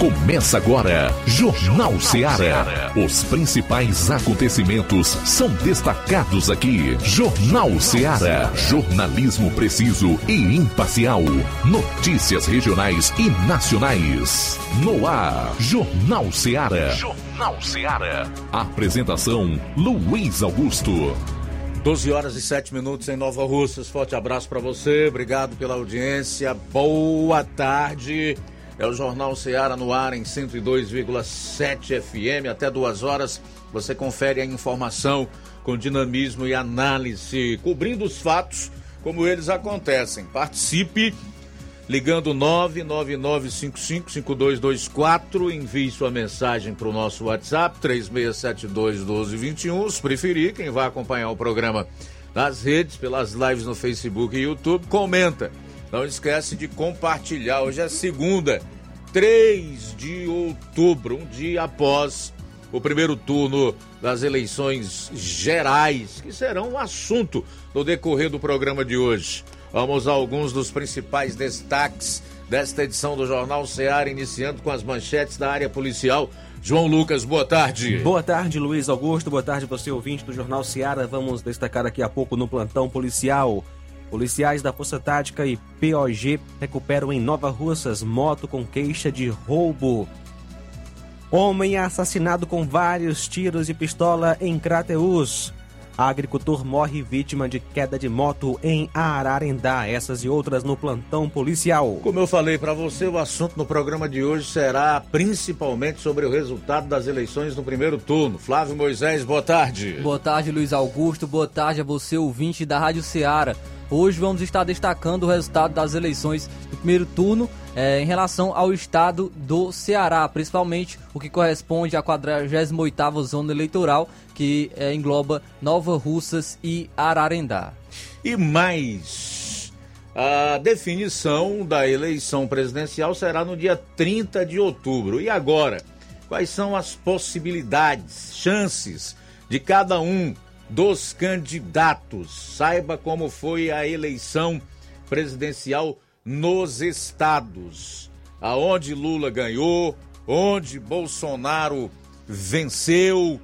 Começa agora, Jornal Ceará. Os principais acontecimentos são destacados aqui. Jornal Ceará. Jornalismo preciso e imparcial. Notícias regionais e nacionais. No ar, Jornal Ceará. Jornal Ceará. Apresentação: Luiz Augusto. 12 horas e 7 minutos em Nova Russas. Forte abraço para você. Obrigado pela audiência. Boa tarde. É o Jornal Ceará no ar em 102,7 FM. Até duas horas você confere a informação com dinamismo e análise, cobrindo os fatos como eles acontecem. Participe ligando 999555224, envie sua mensagem para o nosso WhatsApp 36721221. Se preferir, quem vai acompanhar o programa nas redes, pelas lives no Facebook e YouTube, comenta não esquece de compartilhar. Hoje é segunda, 3 de outubro, um dia após o primeiro turno das eleições gerais, que serão um assunto no decorrer do programa de hoje. Vamos a alguns dos principais destaques desta edição do Jornal Ceará, iniciando com as manchetes da área policial. João Lucas, boa tarde. Boa tarde, Luiz Augusto. Boa tarde, você ouvinte do Jornal Ceará. Vamos destacar daqui a pouco no plantão policial. Policiais da Força Tática e POG recuperam em Nova Russas moto com queixa de roubo. Homem assassinado com vários tiros de pistola em Crateus. Agricultor morre vítima de queda de moto em Ararendá. Essas e outras no plantão policial. Como eu falei para você, o assunto no programa de hoje será principalmente sobre o resultado das eleições no primeiro turno. Flávio Moisés, boa tarde. Boa tarde, Luiz Augusto. Boa tarde a você, ouvinte da Rádio Ceará. Hoje vamos estar destacando o resultado das eleições do primeiro turno é, em relação ao estado do Ceará, principalmente o que corresponde à 48ª zona eleitoral, que é, engloba Nova Russas e Ararendá. E mais, a definição da eleição presidencial será no dia 30 de outubro. E agora, quais são as possibilidades, chances de cada um dos candidatos. Saiba como foi a eleição presidencial nos estados, aonde Lula ganhou, onde Bolsonaro venceu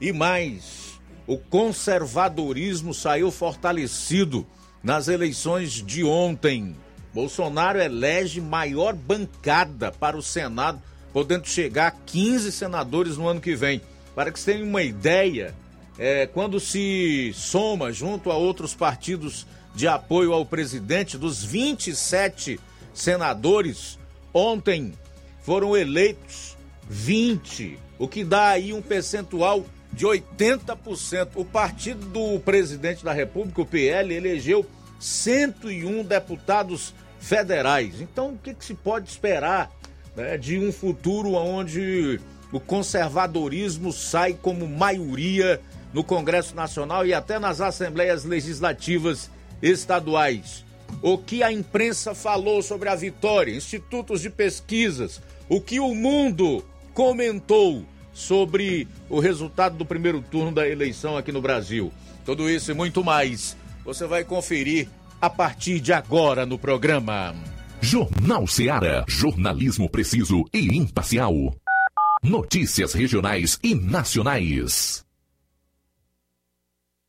e mais. O conservadorismo saiu fortalecido nas eleições de ontem. Bolsonaro elege maior bancada para o Senado, podendo chegar a 15 senadores no ano que vem. Para que você tenha uma ideia, é, quando se soma junto a outros partidos de apoio ao presidente, dos 27 senadores, ontem foram eleitos 20, o que dá aí um percentual de 80%. O partido do presidente da República, o PL, elegeu 101 deputados federais. Então, o que, que se pode esperar né, de um futuro onde o conservadorismo sai como maioria no Congresso Nacional e até nas assembleias legislativas estaduais. O que a imprensa falou sobre a vitória, institutos de pesquisas, o que o mundo comentou sobre o resultado do primeiro turno da eleição aqui no Brasil. Tudo isso e muito mais você vai conferir a partir de agora no programa. Jornal Ceará, jornalismo preciso e imparcial. Notícias regionais e nacionais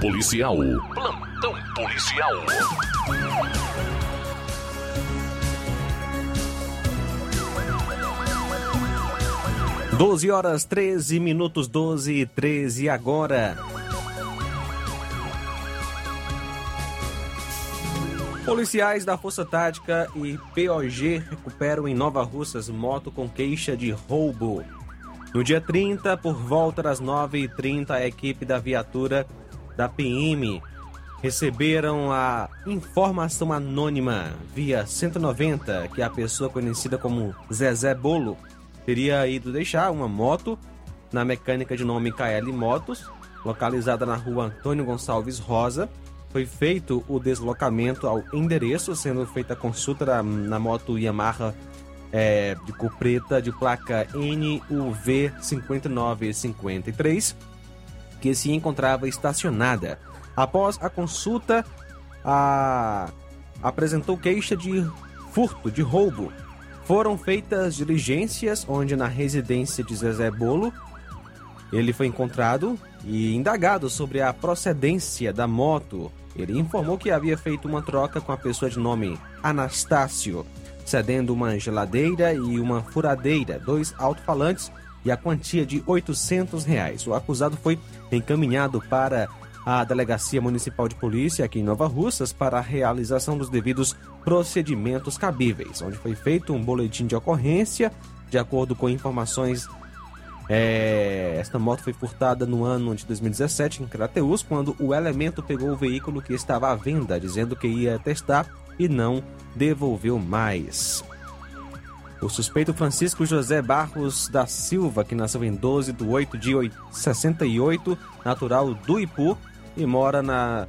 Policial. Plantão policial. Doze horas 13 minutos 12 e 13 agora. Policiais da Força Tática e POG recuperam em Nova Russas moto com queixa de roubo. No dia 30, por volta das 9h30, a equipe da viatura da PM receberam a informação anônima via 190 que a pessoa conhecida como Zezé Bolo teria ido deixar uma moto na mecânica de nome KL Motos, localizada na rua Antônio Gonçalves Rosa. Foi feito o deslocamento ao endereço, sendo feita a consulta na, na moto Yamaha é, de cor preta de placa NUV 5953, que se encontrava estacionada. Após a consulta, a... apresentou queixa de furto, de roubo. Foram feitas diligências onde na residência de Zezé Bolo ele foi encontrado e indagado sobre a procedência da moto. Ele informou que havia feito uma troca com a pessoa de nome Anastácio cedendo uma geladeira e uma furadeira, dois alto-falantes e a quantia de 800 reais. O acusado foi encaminhado para a Delegacia Municipal de Polícia aqui em Nova Russas para a realização dos devidos procedimentos cabíveis, onde foi feito um boletim de ocorrência, de acordo com informações. É, esta moto foi furtada no ano de 2017 em Crateus, quando o elemento pegou o veículo que estava à venda, dizendo que ia testar e não devolveu mais. O suspeito Francisco José Barros da Silva, que nasceu em 12 de 8 de 68, natural do Ipu, e mora na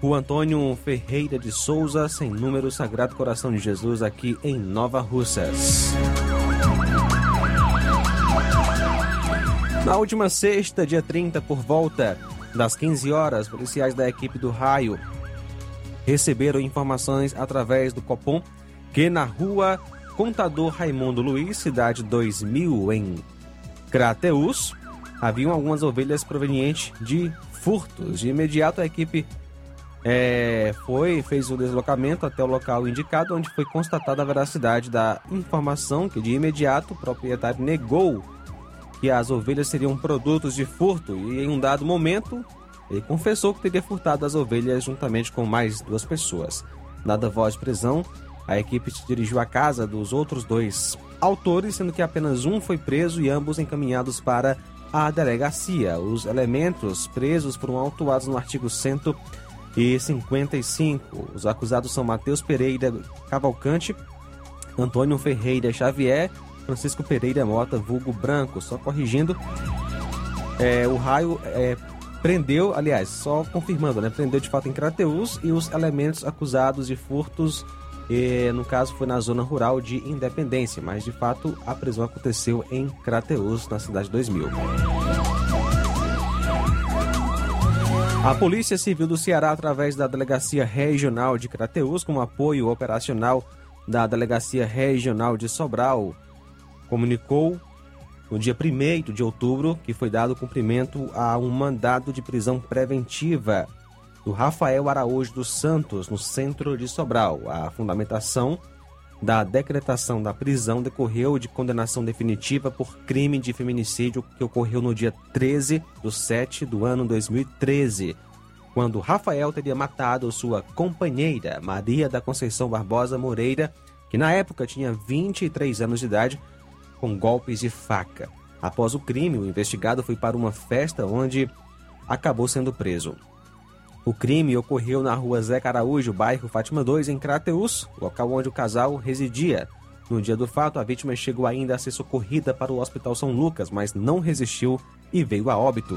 Rua Antônio Ferreira de Souza, sem número Sagrado Coração de Jesus, aqui em Nova Russas. Na última sexta, dia 30, por volta das 15 horas, policiais da equipe do Raio receberam informações através do Copom que na rua Contador Raimundo Luiz, cidade 2000, em Crateus, haviam algumas ovelhas provenientes de furtos. De imediato, a equipe é, foi fez o deslocamento até o local indicado, onde foi constatada a veracidade da informação que de imediato o proprietário negou que as ovelhas seriam produtos de furto e em um dado momento ele confessou que teria furtado as ovelhas juntamente com mais duas pessoas. Dada voz de prisão, a equipe se dirigiu à casa dos outros dois autores, sendo que apenas um foi preso e ambos encaminhados para a delegacia. Os elementos presos foram autuados no artigo 155. Os acusados são Matheus Pereira Cavalcante, Antônio Ferreira Xavier, Francisco Pereira Mota, vulgo Branco. Só corrigindo, é, o raio é, prendeu, aliás, só confirmando, né? Prendeu de fato em Crateus e os elementos acusados de furtos e, no caso, foi na zona rural de Independência, mas de fato a prisão aconteceu em Crateus, na cidade 2000. A Polícia Civil do Ceará, através da Delegacia Regional de Crateus, com apoio operacional da Delegacia Regional de Sobral, comunicou no dia 1 de outubro que foi dado cumprimento a um mandado de prisão preventiva do Rafael Araújo dos Santos, no centro de Sobral. A fundamentação da decretação da prisão decorreu de condenação definitiva por crime de feminicídio que ocorreu no dia 13 de 7 do ano 2013, quando Rafael teria matado sua companheira, Maria da Conceição Barbosa Moreira, que na época tinha 23 anos de idade, com golpes de faca. Após o crime, o investigado foi para uma festa onde acabou sendo preso. O crime ocorreu na rua Zé Caraújo, bairro Fátima 2, em Crateus, local onde o casal residia. No dia do fato, a vítima chegou ainda a ser socorrida para o Hospital São Lucas, mas não resistiu e veio a óbito.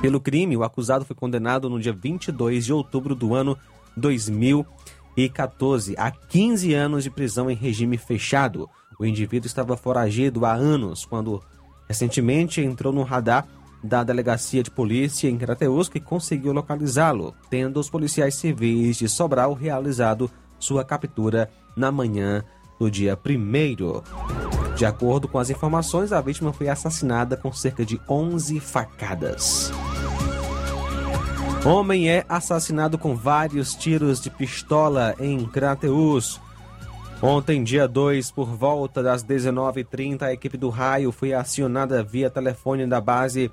Pelo crime, o acusado foi condenado no dia 22 de outubro do ano 2014 a 15 anos de prisão em regime fechado. O indivíduo estava foragido há anos, quando recentemente entrou no radar da Delegacia de Polícia em Crateus que conseguiu localizá-lo, tendo os policiais civis de Sobral realizado sua captura na manhã do dia 1 De acordo com as informações, a vítima foi assassinada com cerca de 11 facadas. Homem é assassinado com vários tiros de pistola em Crateus. Ontem, dia 2, por volta das 19h30, a equipe do Raio foi acionada via telefone da base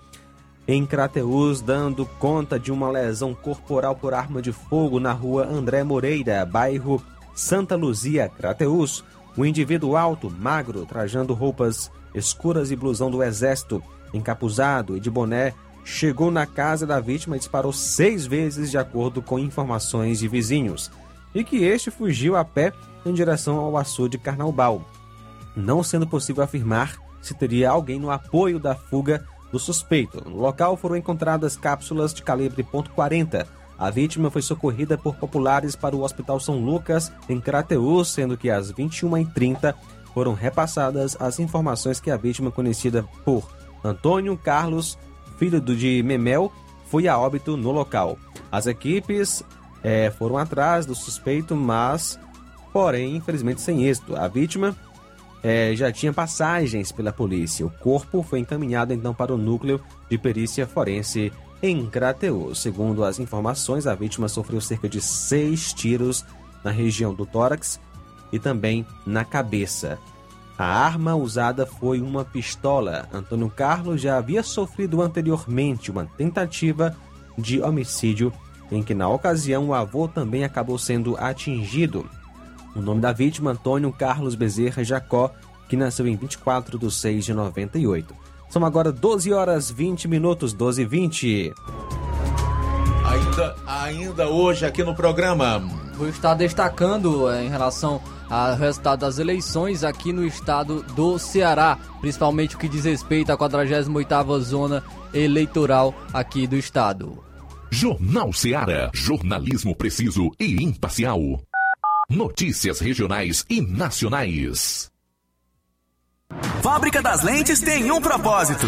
em Crateus, dando conta de uma lesão corporal por arma de fogo na rua André Moreira, bairro Santa Luzia, Crateus. Um indivíduo alto, magro, trajando roupas escuras e blusão do exército, encapuzado e de boné, chegou na casa da vítima e disparou seis vezes, de acordo com informações de vizinhos, e que este fugiu a pé em direção ao açude Carnaubal, não sendo possível afirmar se teria alguém no apoio da fuga do suspeito. No local foram encontradas cápsulas de calibre .40. A vítima foi socorrida por populares para o Hospital São Lucas, em Crateus, sendo que às 21h30 foram repassadas as informações que a vítima, conhecida por Antônio Carlos, filho de Memel, foi a óbito no local. As equipes é, foram atrás do suspeito, mas porém, infelizmente, sem êxito. A vítima é, já tinha passagens pela polícia. O corpo foi encaminhado então para o núcleo de perícia forense em Crateus. Segundo as informações, a vítima sofreu cerca de seis tiros na região do tórax e também na cabeça. A arma usada foi uma pistola. Antônio Carlos já havia sofrido anteriormente uma tentativa de homicídio em que, na ocasião, o avô também acabou sendo atingido. O nome da vítima, Antônio Carlos Bezerra Jacó, que nasceu em 24 de 6 de 98. São agora 12 horas 20 minutos, 12 e 20. Ainda, ainda hoje aqui no programa, Vou estar destacando eh, em relação ao resultado das eleições aqui no estado do Ceará, principalmente o que diz respeito à 48ª zona eleitoral aqui do estado. Jornal Ceará, jornalismo preciso e imparcial. Notícias regionais e nacionais. Fábrica das Lentes tem um propósito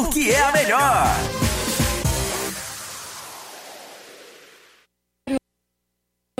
porque é a melhor.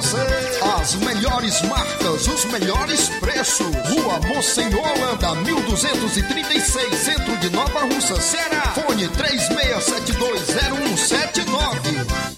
você. As melhores marcas, os melhores preços. Rua Monsenhor Holanda, 1236, centro de Nova Russa, Ceará. Fone 36720179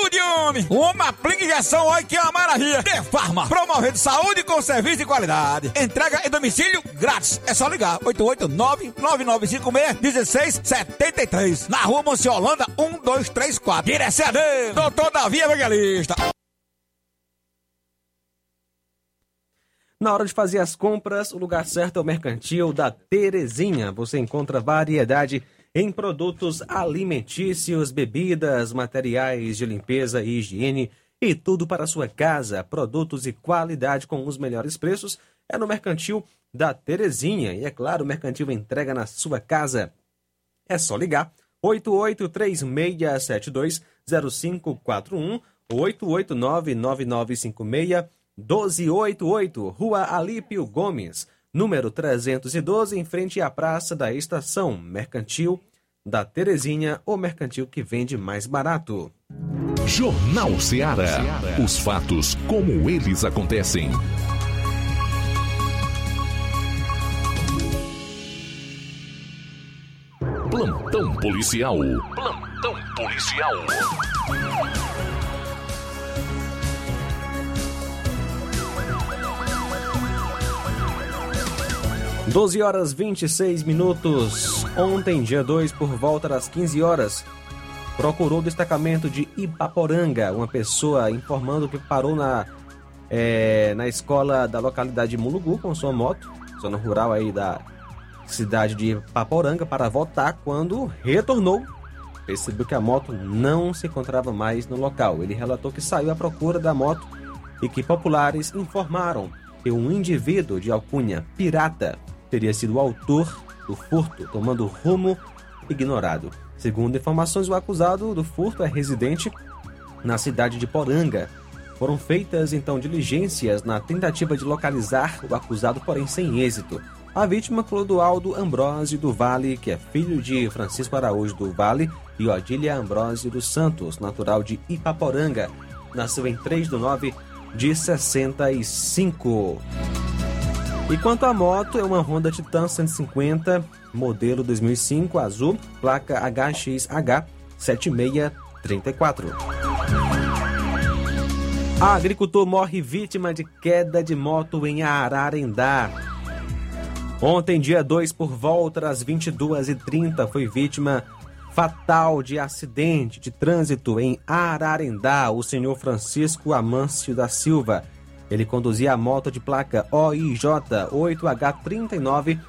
saúde, homem! Uma aplica injeção, olha que é uma maravilha! De Farma, promovendo saúde com serviço de qualidade. Entrega em domicílio grátis. É só ligar: 889-9956-1673. Na rua Monsiolanda, 1234. Direção a Deus, doutor Davi Evangelista. Na hora de fazer as compras, o lugar certo é o Mercantil da Terezinha. Você encontra variedade em produtos alimentícios, bebidas, materiais de limpeza e higiene e tudo para sua casa. Produtos e qualidade com os melhores preços é no Mercantil da Terezinha. E é claro, o Mercantil entrega na sua casa. É só ligar 8836720541 ou 8899956 1288, Rua Alípio Gomes, número 312, em frente à Praça da Estação Mercantil da Terezinha, o mercantil que vende mais barato. Jornal Ceará. Os fatos como eles acontecem. Plantão policial. Plantão policial. 12 horas 26 minutos. Ontem, dia 2, por volta das 15 horas, procurou o destacamento de Ipaporanga uma pessoa informando que parou na, é, na escola da localidade de Mulugu com sua moto, zona rural aí da cidade de Ipaporanga, para voltar quando retornou. Percebeu que a moto não se encontrava mais no local. Ele relatou que saiu à procura da moto e que populares informaram que um indivíduo de alcunha pirata teria sido o autor do furto, tomando rumo ignorado. Segundo informações, o acusado do furto é residente na cidade de Poranga. Foram feitas então diligências na tentativa de localizar o acusado, porém sem êxito. A vítima, Clodoaldo Ambrosio do Vale, que é filho de Francisco Araújo do Vale e Odília Ambrosio dos Santos, natural de Ipaporanga, nasceu em 3 de 9 de 65. E quanto à moto, é uma Honda Titan 150, modelo 2005, azul, placa HXH 7634. Agricultor morre vítima de queda de moto em Ararendá. Ontem, dia 2, por volta das 22h30, foi vítima fatal de acidente de trânsito em Ararendá, o senhor Francisco Amâncio da Silva. Ele conduzia a moto de placa OIJ 8H39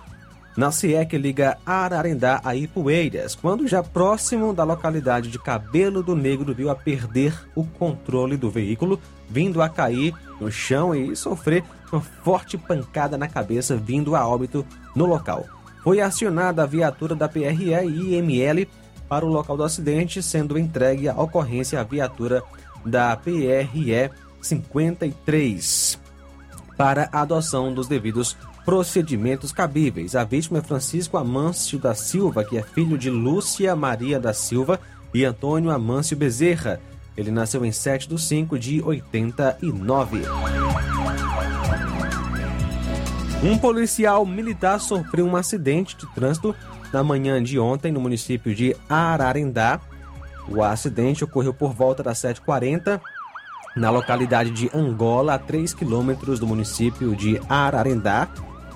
na CE que liga Ararendá a Ipueiras, quando já próximo da localidade de Cabelo do Negro viu a perder o controle do veículo, vindo a cair no chão e sofrer uma forte pancada na cabeça, vindo a óbito no local. Foi acionada a viatura da PRE e IML para o local do acidente, sendo entregue a ocorrência à viatura da PRE 53 para a adoção dos devidos procedimentos cabíveis. A vítima é Francisco Amâncio da Silva, que é filho de Lúcia Maria da Silva e Antônio Amâncio Bezerra. Ele nasceu em 7 de 5 de 89. Um policial militar sofreu um acidente de trânsito na manhã de ontem no município de Ararendá. O acidente ocorreu por volta das 7h40 na localidade de Angola, a 3 quilômetros do município de Ararendá.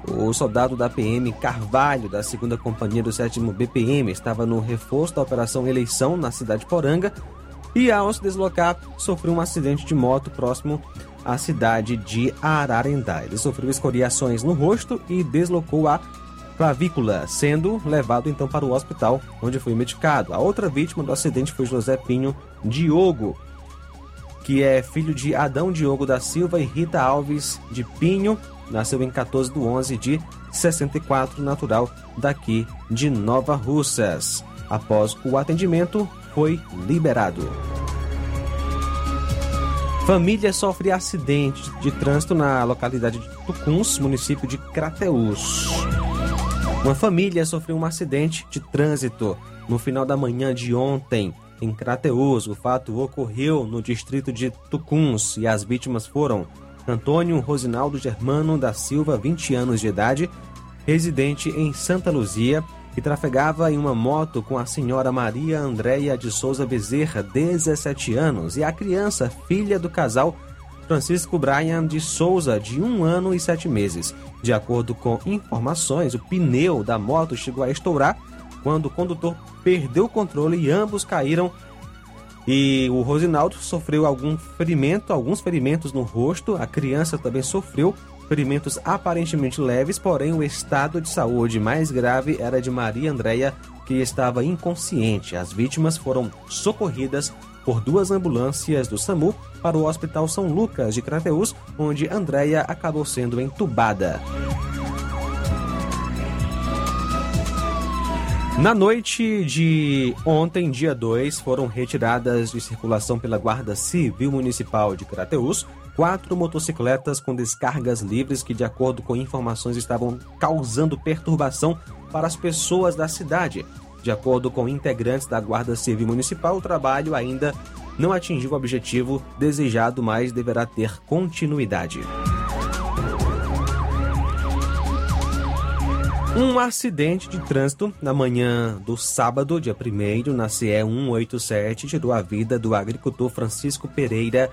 O soldado da PM Carvalho, da 2 Companhia do 7 BPM, estava no reforço da Operação Eleição na cidade de Poranga e, ao se deslocar, sofreu um acidente de moto próximo à cidade de Ararendá. Ele sofreu escoriações no rosto e deslocou a clavícula, sendo levado então para o hospital, onde foi medicado. A outra vítima do acidente foi José Pinho Diogo, que é filho de Adão Diogo da Silva e Rita Alves de Pinho, nasceu em 14 de 11 de 64, natural daqui de Nova Russas. Após o atendimento, foi liberado. Família sofre acidente de trânsito na localidade de Tucuns, município de Crateús. Uma família sofreu um acidente de trânsito no final da manhã de ontem em Crateus. O fato ocorreu no distrito de Tucuns e as vítimas foram Antônio Rosinaldo Germano da Silva, 20 anos de idade, residente em Santa Luzia, que trafegava em uma moto com a senhora Maria Andréia de Souza Bezerra, 17 anos, e a criança, filha do casal Francisco Brian de Souza, de um ano e sete meses. De acordo com informações, o pneu da moto chegou a estourar quando o condutor perdeu o controle e ambos caíram. E o Rosinaldo sofreu algum ferimento, alguns ferimentos no rosto. A criança também sofreu ferimentos aparentemente leves, porém o estado de saúde mais grave era de Maria Andréia, que estava inconsciente. As vítimas foram socorridas por duas ambulâncias do SAMU para o Hospital São Lucas de Crateús, onde Andréia acabou sendo entubada. Na noite de ontem, dia 2, foram retiradas de circulação pela Guarda Civil Municipal de Crateús quatro motocicletas com descargas livres que, de acordo com informações, estavam causando perturbação para as pessoas da cidade. De acordo com integrantes da Guarda Civil Municipal, o trabalho ainda não atingiu o objetivo desejado, mas deverá ter continuidade. Um acidente de trânsito na manhã do sábado, dia 1 na CE 187, tirou a vida do agricultor Francisco Pereira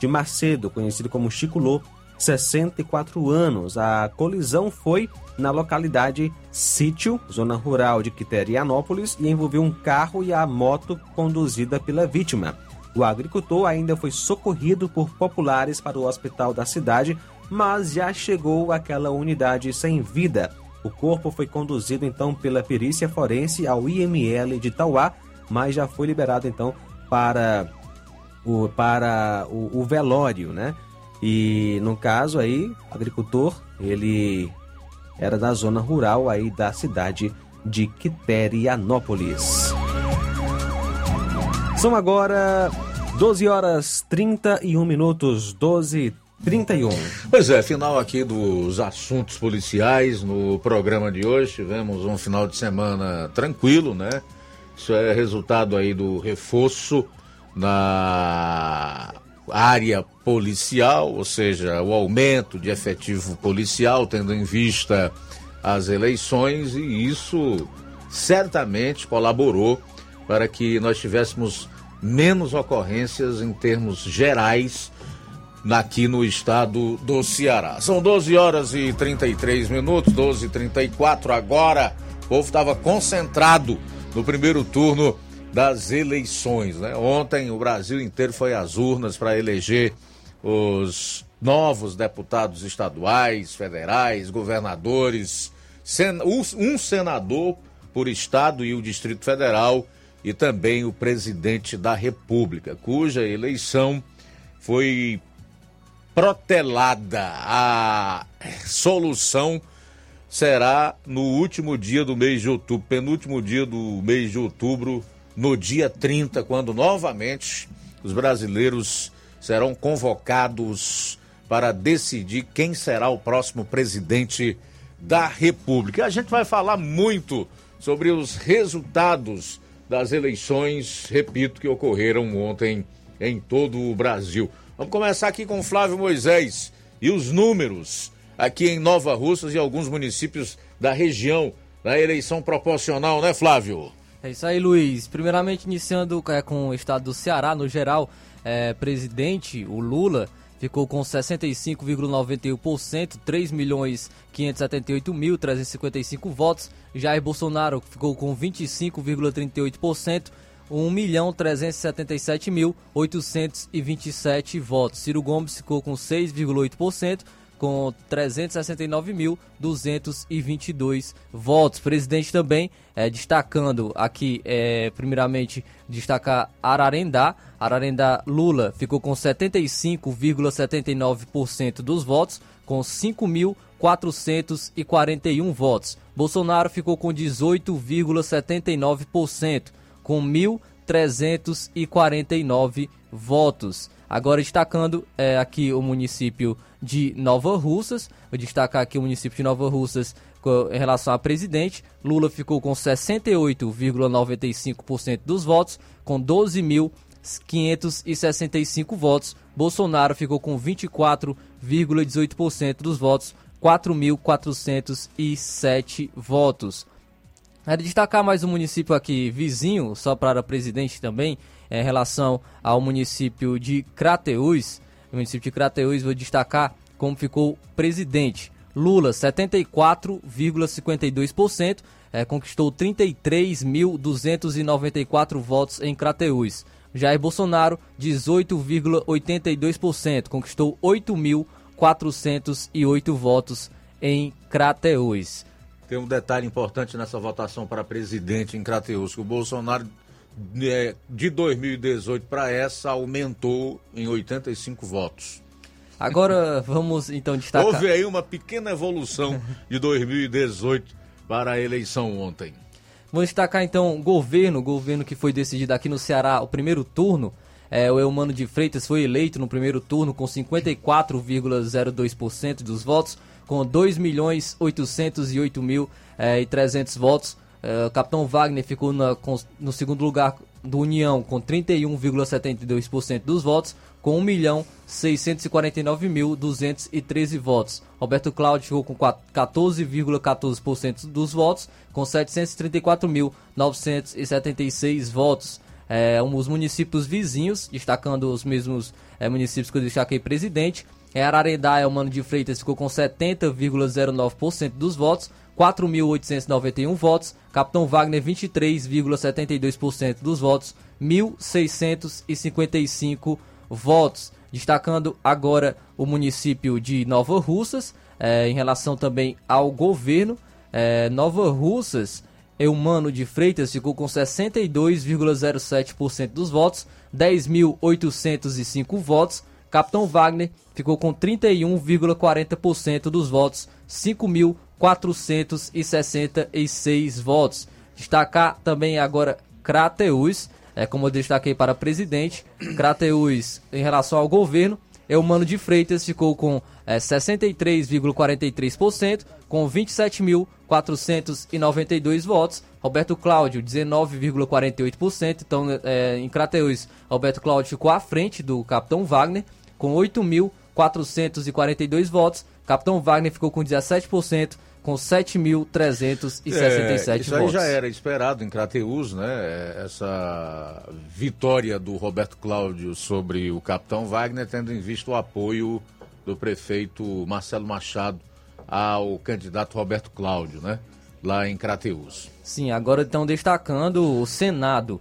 de Macedo, conhecido como Chico Lô, 64 anos. A colisão foi na localidade Sítio, zona rural de Quiterianópolis, e envolveu um carro e a moto conduzida pela vítima. O agricultor ainda foi socorrido por populares para o hospital da cidade, mas já chegou àquela unidade sem vida. O corpo foi conduzido então pela perícia forense ao IML de Tauá, mas já foi liberado então para o, para o, o velório, né? E no caso aí, agricultor, ele era da zona rural aí da cidade de Quiterianópolis. São agora 12 horas 31 minutos, 12 31. Pois é, final aqui dos assuntos policiais no programa de hoje. Tivemos um final de semana tranquilo, né? Isso é resultado aí do reforço na área policial, ou seja, o aumento de efetivo policial, tendo em vista as eleições, e isso certamente colaborou para que nós tivéssemos menos ocorrências em termos gerais aqui no estado do Ceará. São 12 horas e 33 minutos, 12 e 34 agora. O povo estava concentrado no primeiro turno das eleições. Né? Ontem o Brasil inteiro foi às urnas para eleger os novos deputados estaduais, federais, governadores, um senador por estado e o Distrito Federal e também o presidente da República, cuja eleição foi protelada. A solução será no último dia do mês de outubro, penúltimo dia do mês de outubro, no dia 30, quando novamente os brasileiros serão convocados para decidir quem será o próximo presidente da República. A gente vai falar muito sobre os resultados das eleições, repito, que ocorreram ontem em todo o Brasil. Vamos começar aqui com Flávio Moisés e os números aqui em Nova Russas e alguns municípios da região na eleição proporcional, né, Flávio? É isso aí, Luiz. Primeiramente, iniciando é, com o estado do Ceará, no geral, é, presidente, o Lula, ficou com 65,91%, 3 milhões 578 mil 355 votos. Jair Bolsonaro ficou com 25,38%, 1 milhão 377 mil 827 votos. Ciro Gomes ficou com 6,8%, com 369.222 votos. Presidente também é, destacando aqui, é, primeiramente, destacar Ararendá. Ararendá Lula ficou com 75,79% dos votos, com 5.441 votos. Bolsonaro ficou com 18,79%, com 1.349 votos. Agora destacando é, aqui o município de Nova Russas, vou destacar aqui o município de Nova Russas em relação a presidente. Lula ficou com 68,95% dos votos, com 12.565 votos. Bolsonaro ficou com 24,18% dos votos, 4.407 votos. É de destacar mais um município aqui vizinho, só para presidente também, em relação ao município de Crateús. O município de Crateús, vou destacar como ficou presidente. Lula, 74,52%, é, conquistou 33.294 votos em Crateús. Jair Bolsonaro, 18,82%, conquistou 8.408 votos em Crateús. Tem um detalhe importante nessa votação para presidente em Crateús, que o Bolsonaro é, de 2018 para essa aumentou em 85 votos. Agora vamos então destacar. Houve aí uma pequena evolução de 2018 para a eleição ontem. Vamos destacar então o governo, governo que foi decidido aqui no Ceará, o primeiro turno. É, o Eumano de Freitas foi eleito no primeiro turno com 54,02% dos votos, com 2 milhões 808 mil é, e 300 votos. É, o Capitão Wagner ficou na, com, no segundo lugar do União com 31,72% dos votos, com 1 milhão 649.213 votos. Roberto Cláudio ficou com 14,14% dos votos, com 734.976 votos. É, os municípios vizinhos, destacando os mesmos é, municípios que eu destaquei presidente. É, Ararendá, é o Mano de Freitas, ficou com 70,09% dos votos, 4.891 votos. Capitão Wagner, 23,72% dos votos, 1.655 votos. Destacando agora o município de Nova Russas, é, em relação também ao governo. É, Nova Russas, Eumano de Freitas ficou com 62,07% dos votos, 10.805 votos. Capitão Wagner ficou com 31,40% dos votos, 5.466 votos. Destacar também agora Crateus, é, como eu destaquei para presidente, Crateus em relação ao governo, Eumano de Freitas ficou com é, 63,43%, com 27.492 votos. Roberto Cláudio, 19,48%. Então, é, em Crateus, Roberto Cláudio ficou à frente do Capitão Wagner, com 8.442 votos. Capitão Wagner ficou com 17%, com 7.367 É, isso aí votos. já era esperado em Crateus, né? Essa vitória do Roberto Cláudio sobre o capitão Wagner, tendo em vista o apoio do prefeito Marcelo Machado ao candidato Roberto Cláudio, né? Lá em Crateus. Sim, agora estão destacando o Senado.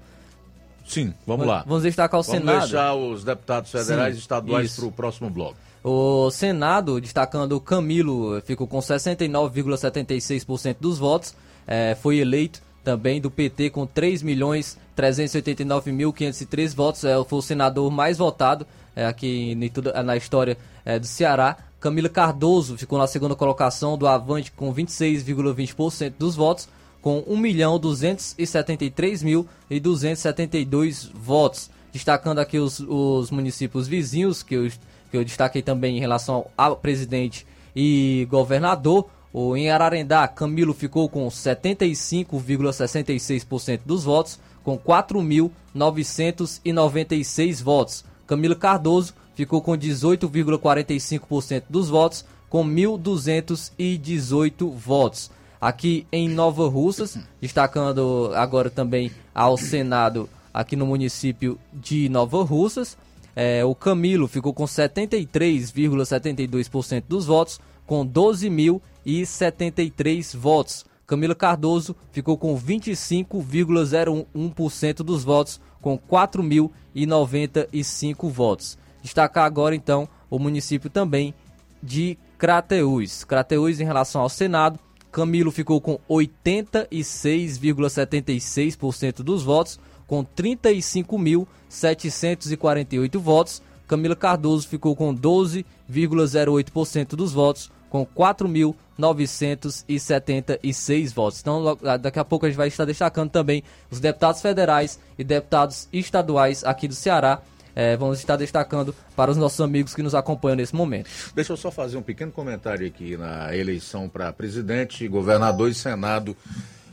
Sim, vamos lá. Vamos destacar o Vamos Senado. deixar os deputados federais Sim, e estaduais para o próximo bloco. O Senado, destacando o Camilo, ficou com 69,76% dos votos. eh, foi eleito também do PT com 3.389.503 votos. É, foi o senador mais votado eh, aqui em na história eh, do Ceará. Camila Cardoso ficou na segunda colocação do Avante com 26,20% dos votos, com 1.273.272 votos. Destacando aqui os, os municípios vizinhos, que eu, que eu destaquei também em relação ao presidente e governador. O, em Ararendá, Camilo ficou com 75,66% dos votos, com 4.996 votos. Camilo Cardoso ficou com 18,45% dos votos, com 1.218 votos. Aqui em Nova Russas, destacando agora também ao Senado, aqui no município de Nova Russas, é, o Camilo ficou com 73,72% dos votos, com 12.073 votos. Camila Cardoso ficou com 25,01% dos votos, com 4.095 votos. Destacar agora então o município também de Crateús. Crateús em relação ao Senado, Camilo ficou com 86,76% dos votos, com 35.748 votos. Camila Cardoso ficou com 12,08% dos votos, com 4.976 votos. Então, daqui a pouco a gente vai estar destacando também os deputados federais e deputados estaduais aqui do Ceará. Eh, vamos estar destacando para os nossos amigos que nos acompanham nesse momento. Deixa eu só fazer um pequeno comentário aqui na eleição para presidente, governador e senado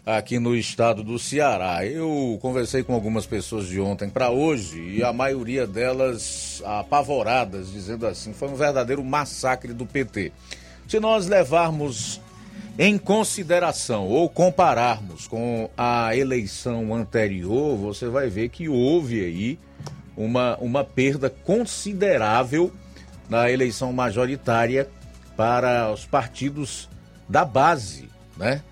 aqui no estado do Ceará. Eu conversei com algumas pessoas de ontem para hoje e a maioria delas apavoradas, dizendo assim, foi um verdadeiro massacre do PT. Se nós levarmos em consideração ou compararmos com a eleição anterior, você vai ver que houve aí uma, uma perda considerável na eleição majoritária para os partidos da base, né?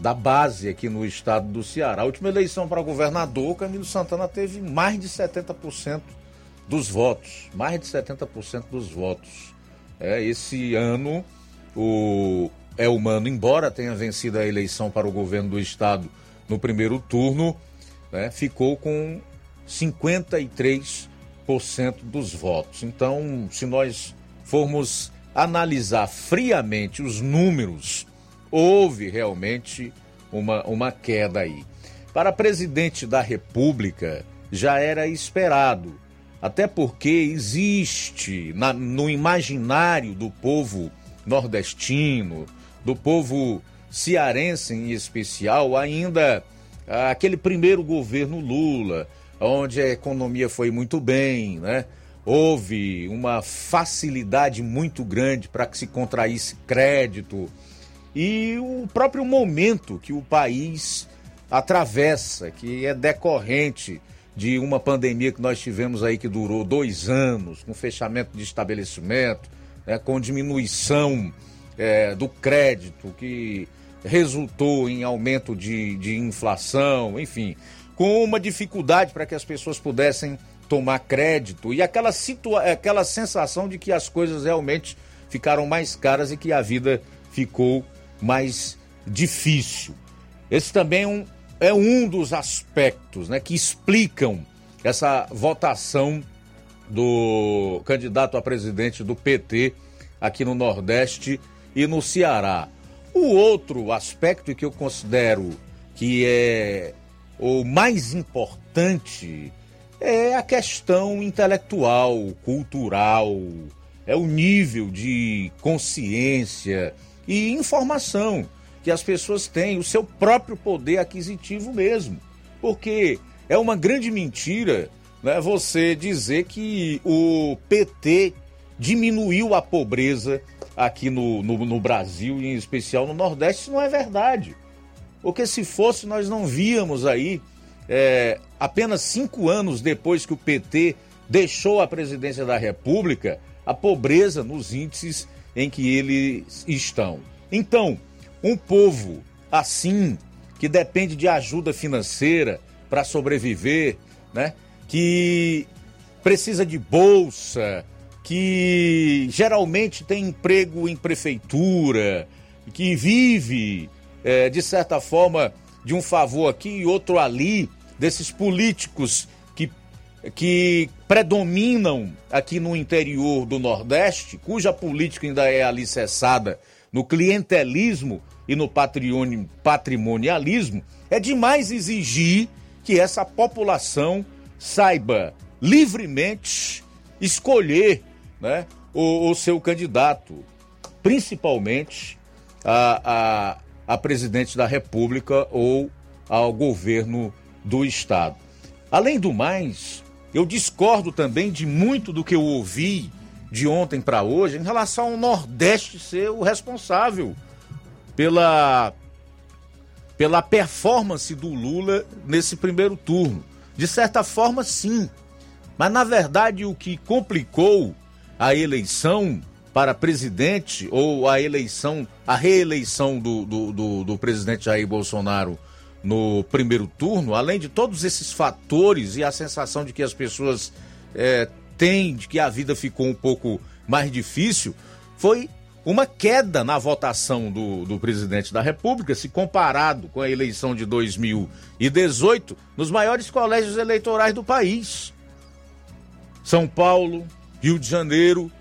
Da base aqui no estado do Ceará. A última eleição para governador, Camilo Santana teve mais de 70% dos votos. Mais de 70% dos votos. É, esse ano, o Elmano, embora tenha vencido a eleição para o governo do estado no primeiro turno, né, ficou com 53% dos votos. Então, se nós formos analisar friamente os números, houve realmente uma, uma queda aí. Para presidente da República, já era esperado até porque existe na, no imaginário do povo nordestino, do povo cearense em especial, ainda ah, aquele primeiro governo Lula, onde a economia foi muito bem, né? Houve uma facilidade muito grande para que se contraísse crédito. E o próprio momento que o país atravessa, que é decorrente de uma pandemia que nós tivemos aí que durou dois anos, com fechamento de estabelecimento, né, com diminuição é, do crédito, que resultou em aumento de, de inflação, enfim, com uma dificuldade para que as pessoas pudessem tomar crédito e aquela, situa aquela sensação de que as coisas realmente ficaram mais caras e que a vida ficou mais difícil. Esse também é um, é um dos aspectos né, que explicam essa votação do candidato a presidente do PT aqui no Nordeste e no Ceará. O outro aspecto que eu considero que é o mais importante é a questão intelectual, cultural, é o nível de consciência e informação que as pessoas têm, o seu próprio poder aquisitivo mesmo. Porque é uma grande mentira né, você dizer que o PT diminuiu a pobreza aqui no, no, no Brasil em especial no Nordeste. Isso não é verdade. Porque se fosse, nós não víamos aí, é, apenas cinco anos depois que o PT deixou a presidência da República, a pobreza nos índices em que eles estão. Então, um povo assim, que depende de ajuda financeira para sobreviver, né? que precisa de bolsa, que geralmente tem emprego em prefeitura, que vive, é, de certa forma, de um favor aqui e outro ali, desses políticos que, que predominam aqui no interior do Nordeste, cuja política ainda é alicerçada no clientelismo e no patrimonialismo, é demais exigir que essa população saiba livremente escolher né, o, o seu candidato, principalmente a, a, presidente da República ou ao governo do Estado. Além do mais, eu discordo também de muito do que eu ouvi de ontem para hoje em relação ao Nordeste ser o responsável pela, pela performance do Lula nesse primeiro turno. De certa forma, sim. Mas, na verdade, o que complicou a eleição para presidente ou a eleição, a reeleição do, do, do, do presidente Jair Bolsonaro no primeiro turno, além de todos esses fatores e a sensação de que as pessoas é, têm de que a vida ficou um pouco mais difícil, foi uma queda na votação do, do presidente da República, se comparado com a eleição de 2018, nos maiores colégios eleitorais do país. São Paulo, Rio de Janeiro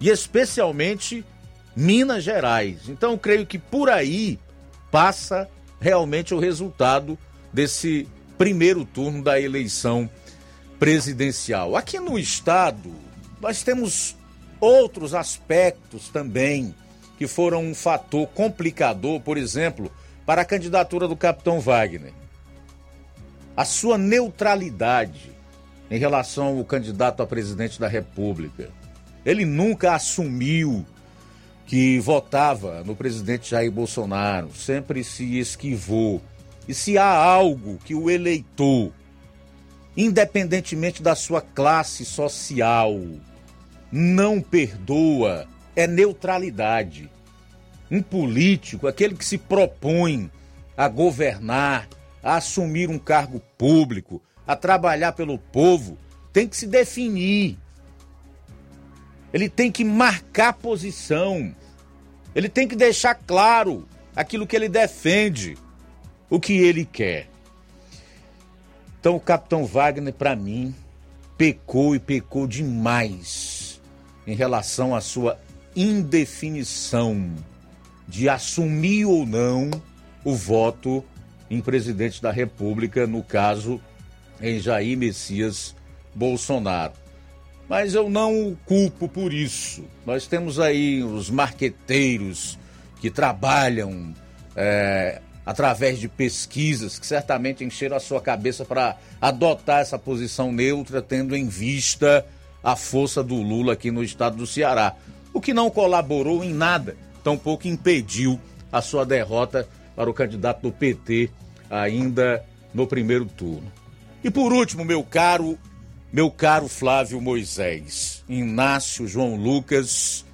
e especialmente Minas Gerais. Então, creio que por aí passa realmente o resultado desse primeiro turno da eleição presidencial. Aqui no estado, nós temos outros aspectos também que foram um fator complicador, por exemplo, para a candidatura do capitão Wagner. A sua neutralidade em relação ao candidato a presidente da República. Ele nunca assumiu que votava no presidente Jair Bolsonaro, sempre se esquivou. E se há algo que o eleitor, independentemente da sua classe social, não perdoa é neutralidade. Um político, aquele que se propõe a governar, a assumir um cargo público, a trabalhar pelo povo, tem que se definir. Ele tem que marcar posição. Ele tem que deixar claro aquilo que ele defende, o que ele quer. Então o capitão Wagner, para mim, pecou e pecou demais em relação à sua indefinição de assumir ou não o voto em presidente da República, no caso em Jair Messias Bolsonaro. Mas eu não o culpo por isso. Nós temos aí os marqueteiros que trabalham é, através de pesquisas que certamente encheram a sua cabeça para adotar essa posição neutra, tendo em vista a força do Lula aqui no estado do Ceará. O que não colaborou em nada, tampouco impediu a sua derrota para o candidato do PT ainda no primeiro turno. E por último, meu caro, meu caro Flávio Moisés, Inácio João Lucas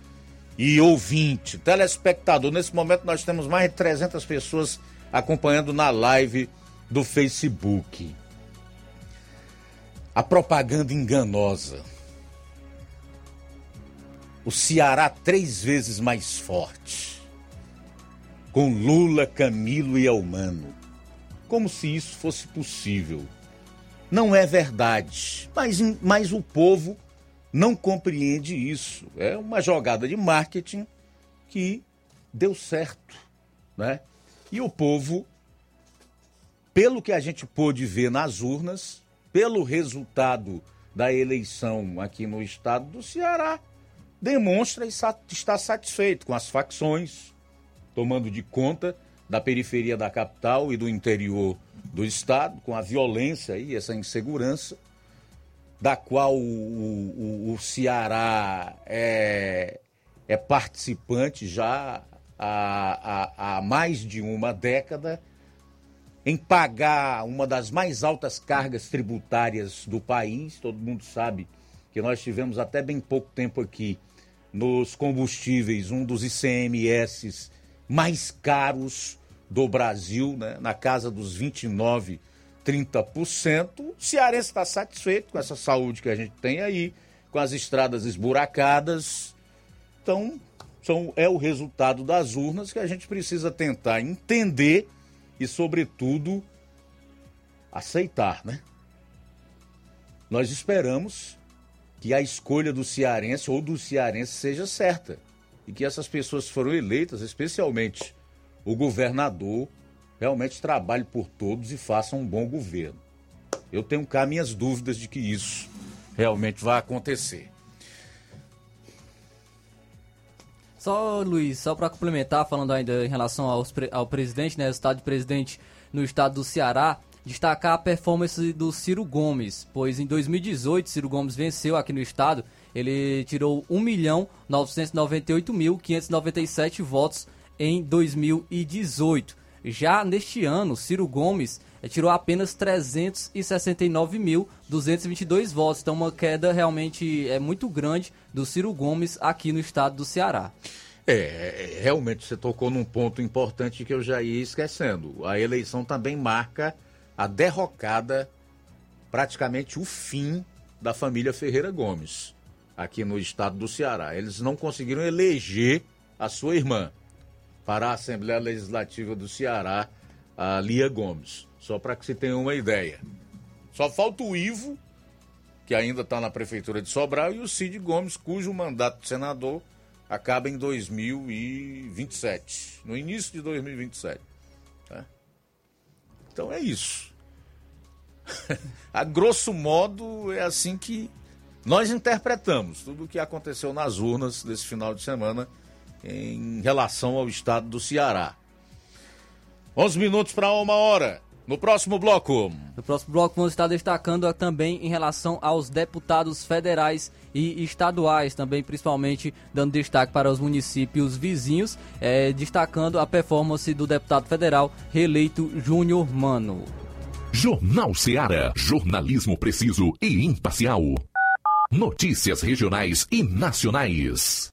e ouvinte, telespectador. Nesse momento nós temos mais de 300 pessoas acompanhando na live do Facebook. A propaganda enganosa. O Ceará três vezes mais forte. Com Lula, Camilo e Elmano. Como se isso fosse possível. Não é verdade. Mas, mas o povo não compreende isso. É uma jogada de marketing que deu certo, né? E o povo, pelo que a gente pôde ver nas urnas, pelo resultado da eleição aqui no estado do Ceará, demonstra estar satisfeito com as facções, tomando de conta da periferia da capital e do interior do estado, com a violência e essa insegurança, da qual o, o, o Ceará é, é participante já há, há, há mais de uma década em pagar uma das mais altas cargas tributárias do país. Todo mundo sabe que nós tivemos até bem pouco tempo aqui nos combustíveis, um dos ICMS mais caros do Brasil, né? na casa dos 29, 30%. O cearense está satisfeito com essa saúde que a gente tem aí, com as estradas esburacadas. Então, são, é o resultado das urnas que a gente precisa tentar entender e, sobretudo, aceitar, né? Nós esperamos que a escolha do cearense ou do cearense seja certa e que essas pessoas foram eleitas, especialmente o governador, realmente trabalhe por todos e faça um bom governo. Eu tenho cá minhas dúvidas de que isso realmente vai acontecer. Só, Luiz, só para complementar, falando ainda em relação aos, ao presidente, né, resultado de presidente no estado do Ceará, destacar a performance do Ciro Gomes, pois em 2018 Ciro Gomes venceu aqui no estado, ele tirou 1.998.597 votos em 2018. Já neste ano, Ciro Gomes eh, tirou apenas 369.222 votos, então uma queda realmente é muito grande do Ciro Gomes aqui no estado do Ceará. É, realmente você tocou num ponto importante que eu já ia esquecendo. A eleição também marca a derrocada, praticamente o fim da família Ferreira Gomes, aqui no estado do Ceará. Eles não conseguiram eleger a sua irmã para a Assembleia Legislativa do Ceará, a Lia Gomes. Só para que se tenha uma ideia. Só falta o Ivo, que ainda está na Prefeitura de Sobral, e o Cid Gomes, cujo mandato de senador acaba em 2027, no início de 2027. Tá? Então é isso. a grosso modo, é assim que nós interpretamos tudo o que aconteceu nas urnas desse final de semana em relação ao estado do Ceará. 11 minutos para uma hora. No próximo bloco. No próximo bloco vamos estar destacando também em relação aos deputados federais e estaduais, também principalmente dando destaque para os municípios vizinhos, é, destacando a performance do deputado federal reeleito Júnior Mano. Jornal Ceará, jornalismo preciso e imparcial. Notícias regionais e nacionais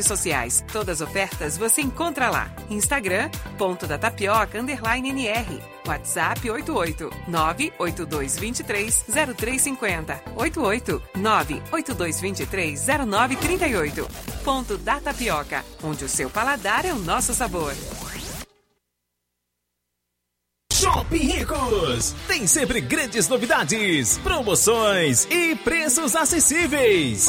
sociais. Todas as ofertas você encontra lá. Instagram, ponto da tapioca, underline NR. WhatsApp 88 98223 0350. 88 98223 0938. Ponto da Tapioca, onde o seu paladar é o nosso sabor. Shopping Ricos! Tem sempre grandes novidades, promoções e preços acessíveis.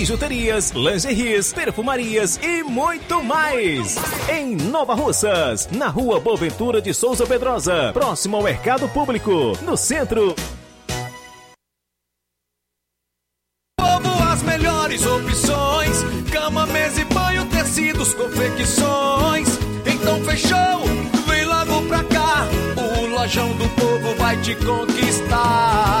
bijuterias, lingeries, perfumarias e muito mais. Em Nova Russas, na rua Boaventura de Souza Pedrosa, próximo ao Mercado Público, no centro. Povo, as melhores opções: cama, mesa e banho, tecidos, confecções. Então fechou, vem logo pra cá. O Lojão do Povo vai te conquistar.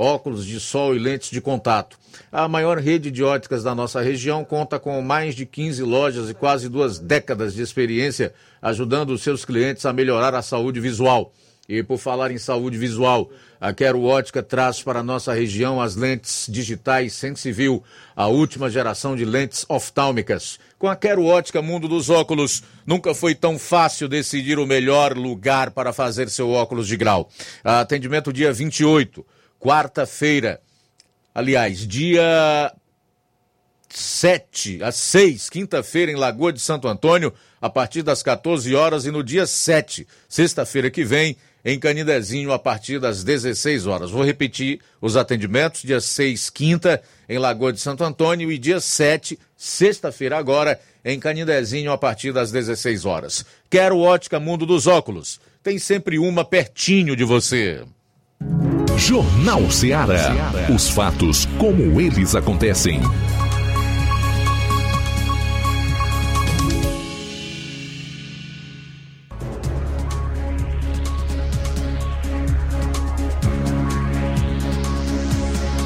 óculos de sol e lentes de contato. A maior rede de óticas da nossa região conta com mais de 15 lojas e quase duas décadas de experiência, ajudando os seus clientes a melhorar a saúde visual. E por falar em saúde visual, a Quero Ótica traz para a nossa região as lentes digitais Sensivil, a última geração de lentes oftálmicas. Com a Quero Ótica Mundo dos Óculos, nunca foi tão fácil decidir o melhor lugar para fazer seu óculos de grau. Atendimento dia 28 quarta-feira. Aliás, dia 7 às 6, quinta-feira, em Lagoa de Santo Antônio, a partir das 14 horas, e no dia 7, sexta-feira que vem, em Canidezinho, a partir das 16 horas. Vou repetir os atendimentos: dia 6, quinta, em Lagoa de Santo Antônio, e dia 7, sexta-feira, agora, em Canidezinho, a partir das 16 horas. Quero ótica Mundo dos Óculos. Tem sempre uma pertinho de você. Jornal Ceará. Os fatos como eles acontecem.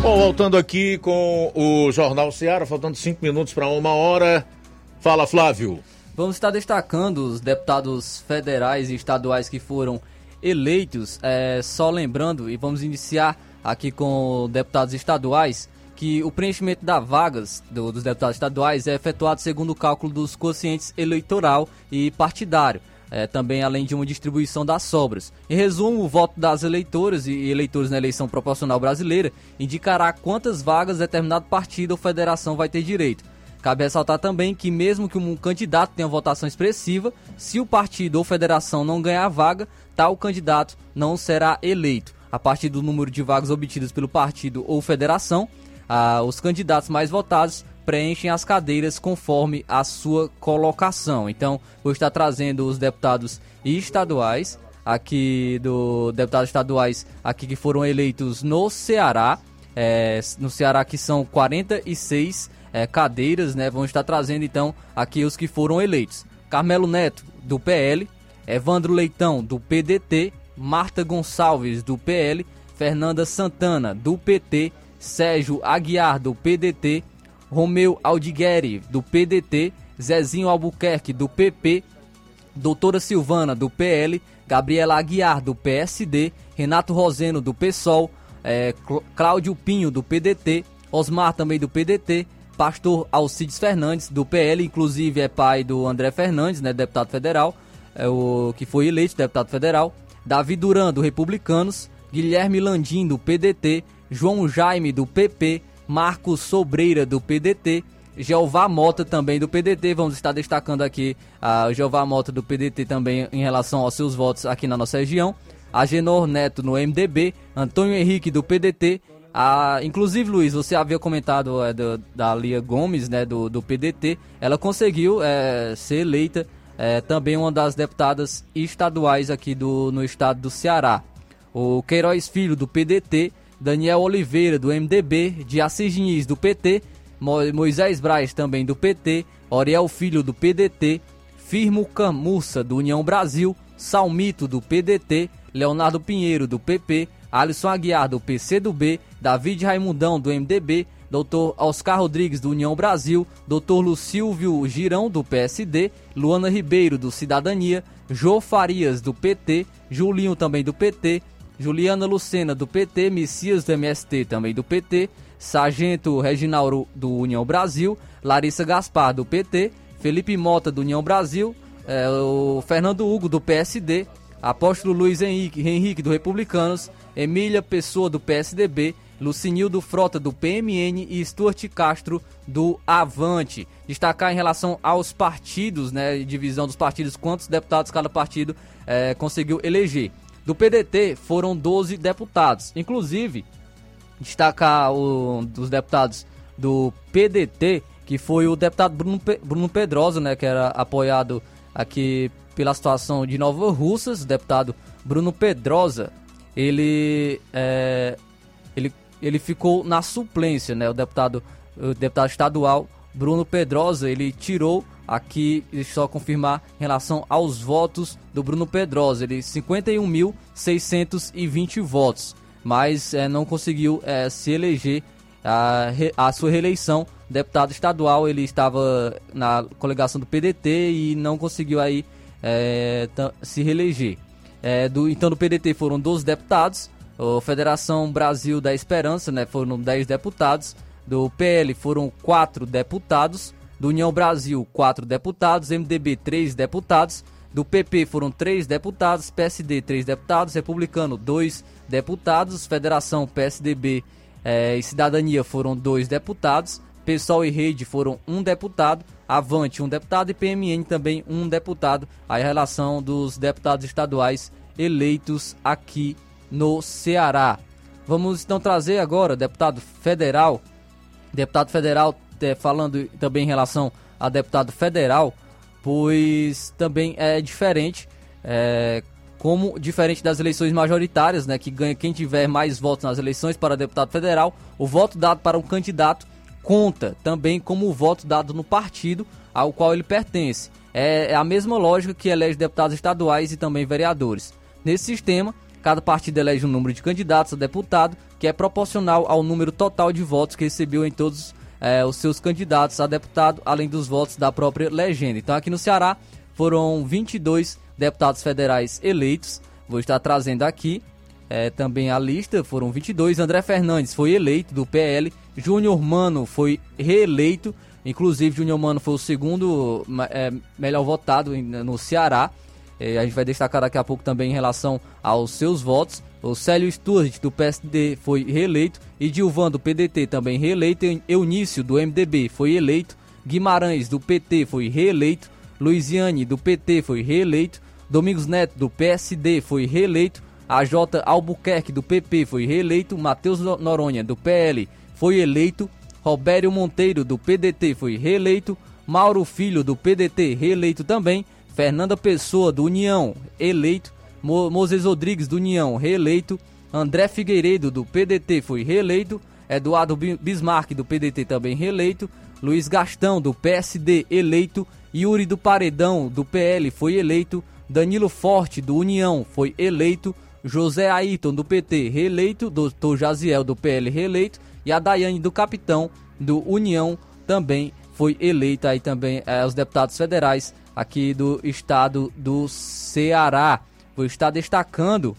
Bom, voltando aqui com o Jornal Ceará, faltando cinco minutos para uma hora. Fala, Flávio. Vamos estar destacando os deputados federais e estaduais que foram eleitos. É, só lembrando, e vamos iniciar aqui com deputados estaduais, que o preenchimento das vagas do, dos deputados estaduais é efetuado segundo o cálculo dos quocientes eleitoral e partidário. é, também além de uma distribuição das sobras. Em resumo, o voto das eleitoras e eleitores na eleição proporcional brasileira indicará quantas vagas determinado partido ou federação vai ter direito. Cabe ressaltar também que mesmo que um candidato tenha votação expressiva, se o partido ou federação não ganhar a vaga, tal candidato não será eleito. A partir do número de vagas obtidas pelo partido ou federação, ah, os candidatos mais votados preenchem as cadeiras conforme a sua colocação. Então, vou estar trazendo os deputados estaduais, aqui do deputados estaduais aqui que foram eleitos no Ceará. É, no Ceará que são 46 é, cadeiras, né? Vão estar trazendo então aqui os que foram eleitos. Carmelo Neto, do PL, Evandro Leitão, do PDT, Marta Gonçalves, do PL, Fernanda Santana, do PT, Sérgio Aguiar, do PDT, Romeu Aldigueri, do PDT, Zezinho Albuquerque, do PP, Doutora Silvana, do PL, Gabriela Aguiar, do PSD, Renato Roseno, do PSOL, é, Cláudio Pinho, do PDT, Osmar também do PDT, Pastor Alcides Fernandes, do PL, inclusive é pai do André Fernandes, né, deputado federal, é o que foi eleito deputado federal, Davi Duran, do Republicanos, Guilherme Landim, do PDT, João Jaime, do PP, Marcos Sobreira, do PDT, Jeová Mota também do PDT, vamos estar destacando aqui a uh, Jeová Mota do PDT também em relação aos seus votos aqui na nossa região, Agenor Neto no MDB, Antônio Henrique do PDT, a, inclusive, Luiz, você havia comentado é, do, da Lia Gomes, né, do, do PDT. Ela conseguiu é, ser eleita é, também uma das deputadas estaduais aqui do, no estado do Ceará. O Queiroz Filho, do PDT, Daniel Oliveira, do MDB, de Assis Diniz, do PT, Moisés Braz, também do PT, Oriel Filho, do PDT, Firmo Camussa, do União Brasil, Salmito, do PDT, Leonardo Pinheiro, do PP, Alisson Aguiar, do PCdoB, David Raimundão, do MDB, Dr. Oscar Rodrigues, do União Brasil, Dr. Lucílvio Girão, do PSD, Luana Ribeiro, do Cidadania, Jô Farias, do PT, Julinho, também do PT, Juliana Lucena, do PT, Messias, do MST, também do PT, Sargento Reginaldo, do União Brasil, Larissa Gaspar, do PT, Felipe Mota, do União Brasil, é, o Fernando Hugo, do PSD, Apóstolo Luiz Henrique, Henrique, do Republicanos, Emília Pessoa, do PSDB, Lucinildo Frota, do PMN e Stuart Castro, do Avante. Destacar em relação aos partidos, né, divisão dos partidos, quantos deputados cada partido é, conseguiu eleger. Do PDT foram 12 deputados. Inclusive, destacar o, dos deputados do PDT, que foi o deputado Bruno, Bruno Pedrosa, né, que era apoiado aqui pela situação de Nova Russas, deputado Bruno Pedrosa, ele, é, ele, ele ficou na suplência, né, o deputado, o deputado estadual Bruno Pedrosa, ele tirou Aqui, só confirmar em relação aos votos do Bruno Pedrosa. Ele 51.620 votos, mas é, não conseguiu é, se eleger a, a sua reeleição. Deputado estadual, ele estava na coligação do PDT e não conseguiu aí é, se reeleger. É, do, então, do PDT foram 12 deputados. A Federação Brasil da Esperança né, foram 10 deputados. Do PL foram 4 deputados. Do União Brasil, 4 deputados. MDB, 3 deputados. Do PP foram 3 deputados. PSD, 3 deputados. Republicano, 2 deputados. Federação, PSDB eh, e Cidadania foram 2 deputados. PSOL e Rede foram 1 um deputado. Avante, 1 um deputado. E PMN também 1 um deputado. A relação dos deputados estaduais eleitos aqui no Ceará. Vamos então trazer agora deputado federal. Deputado federal é, falando também em relação a deputado federal, pois também é diferente, é, como diferente das eleições majoritárias, né, que ganha quem tiver mais votos nas eleições para deputado federal, o voto dado para um candidato conta também como o voto dado no partido ao qual ele pertence. É, é a mesma lógica que elege deputados estaduais e também vereadores. Nesse sistema, cada partido elege um número de candidatos a deputado que é proporcional ao número total de votos que recebeu em todos é, os seus candidatos a deputado, além dos votos da própria legenda. Então, aqui no Ceará foram 22 deputados federais eleitos. Vou estar trazendo aqui é, também a lista. Foram 22. André Fernandes foi eleito do PL. Júnior Mano foi reeleito. Inclusive, Júnior Mano foi o segundo é, melhor votado no Ceará. Eh, a gente vai destacar daqui a pouco também em relação aos seus votos. O Célio Sturridge, do PSD, foi reeleito. E Dilvan, do PDT, também reeleito. Eunício, do MDB, foi eleito. Guimarães, do PT, foi reeleito. Luiziane, do PT, foi reeleito. Domingos Neto, do PSD, foi reeleito. AJ Albuquerque, do PP, foi reeleito. Matheus Noronha, do PL, foi eleito. Robério Monteiro, do PDT, foi reeleito. Mauro Filho, do PDT, reeleito também. Fernanda Pessoa, do União, eleito. Mo Moses Rodrigues, do União, reeleito. André Figueiredo, do PDT, foi reeleito. Eduardo Bismarck, do PDT, também reeleito. Luiz Gastão, do PSD, eleito. Yuri do Paredão, do PL, foi eleito. Danilo Forte, do União, foi eleito. José Ayrton, do PT, reeleito. Doutor Jaziel, do PL, reeleito. E a Daiane, do Capitão, do União, também foi eleita. Aí também é, os deputados federais aqui do estado do Ceará. Vou estar destacando.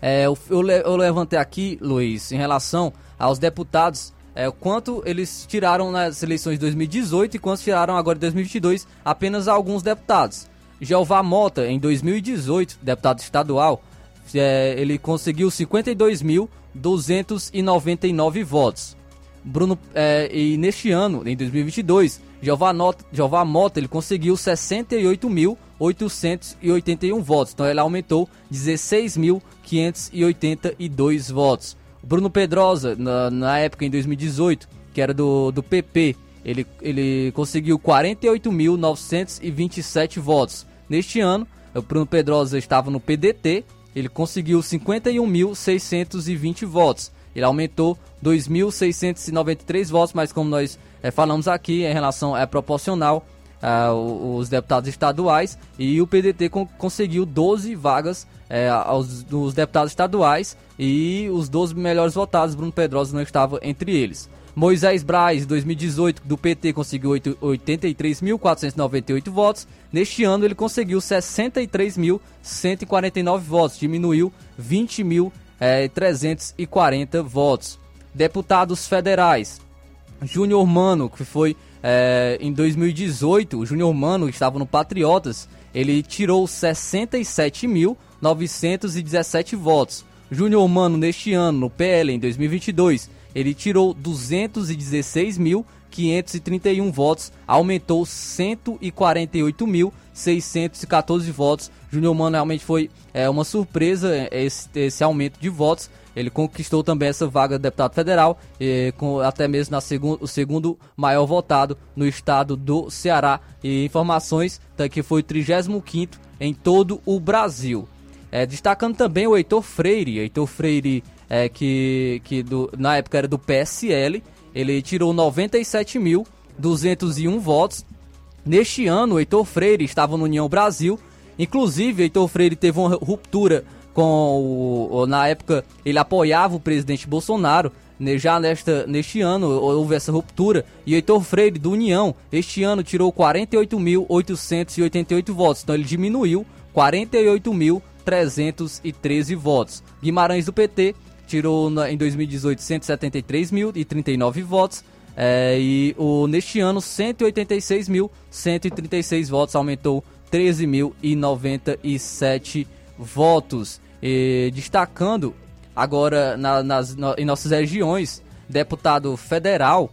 É, eu, eu, eu levantei aqui, Luiz, em relação aos deputados é, quanto eles tiraram nas eleições de 2018 e quantos tiraram agora em 2022 apenas alguns deputados. Jeová Mota, em 2018, deputado estadual, é, ele conseguiu 52.299 votos. Bruno é, e neste ano, em 2022, Jeová, Nota, Jeová Mota ele conseguiu 68.881 votos. Então ele aumentou 16.582 votos. Bruno Pedrosa, na, na época em 2018, que era do, do PP, ele, ele conseguiu 48.927 votos. Neste ano, o Bruno Pedrosa estava no PDT, ele conseguiu 51.620 votos. Ele aumentou 2.693 votos, mas como nós é, falamos aqui, em relação é proporcional uh, os deputados estaduais e o PDT con conseguiu 12 vagas é, aos, dos deputados estaduais e os 12 melhores votados, Bruno Pedrosa não estava entre eles. Moisés Braz, 2018, do PT, conseguiu 83.498 votos. Neste ano, ele conseguiu 63.149 votos, diminuiu 20.340 é, votos. Deputados federais, Júnior Mano, que foi é, em 2018, o Júnior Mano, estava no Patriotas, ele tirou 67.917 votos. Júnior Mano, neste ano, no PL, em 2022, ele tirou 216.531 votos, aumentou 148.614 votos. Júnior Mano realmente foi é, uma surpresa é, esse, esse aumento de votos. Ele conquistou também essa vaga de deputado federal, e, com, até mesmo na o segundo maior votado no estado do Ceará. E informações tá, que foi 35 em todo o Brasil. É, destacando também o Heitor Freire. Heitor Freire, é, que, que do, na época era do PSL, ele tirou 97.201 votos. Neste ano, Heitor Freire estava no União Brasil. Inclusive, Heitor Freire teve uma ruptura com o, na época ele apoiava o presidente Bolsonaro. Já nesta, neste ano houve essa ruptura e Heitor Freire do União este ano tirou 48.888 votos, então ele diminuiu 48.313 votos. Guimarães do PT tirou em 2018 173.039 votos é, e o, neste ano 186.136 votos, aumentou 13.097 votos. E, destacando agora na, nas, na, em nossas regiões, deputado federal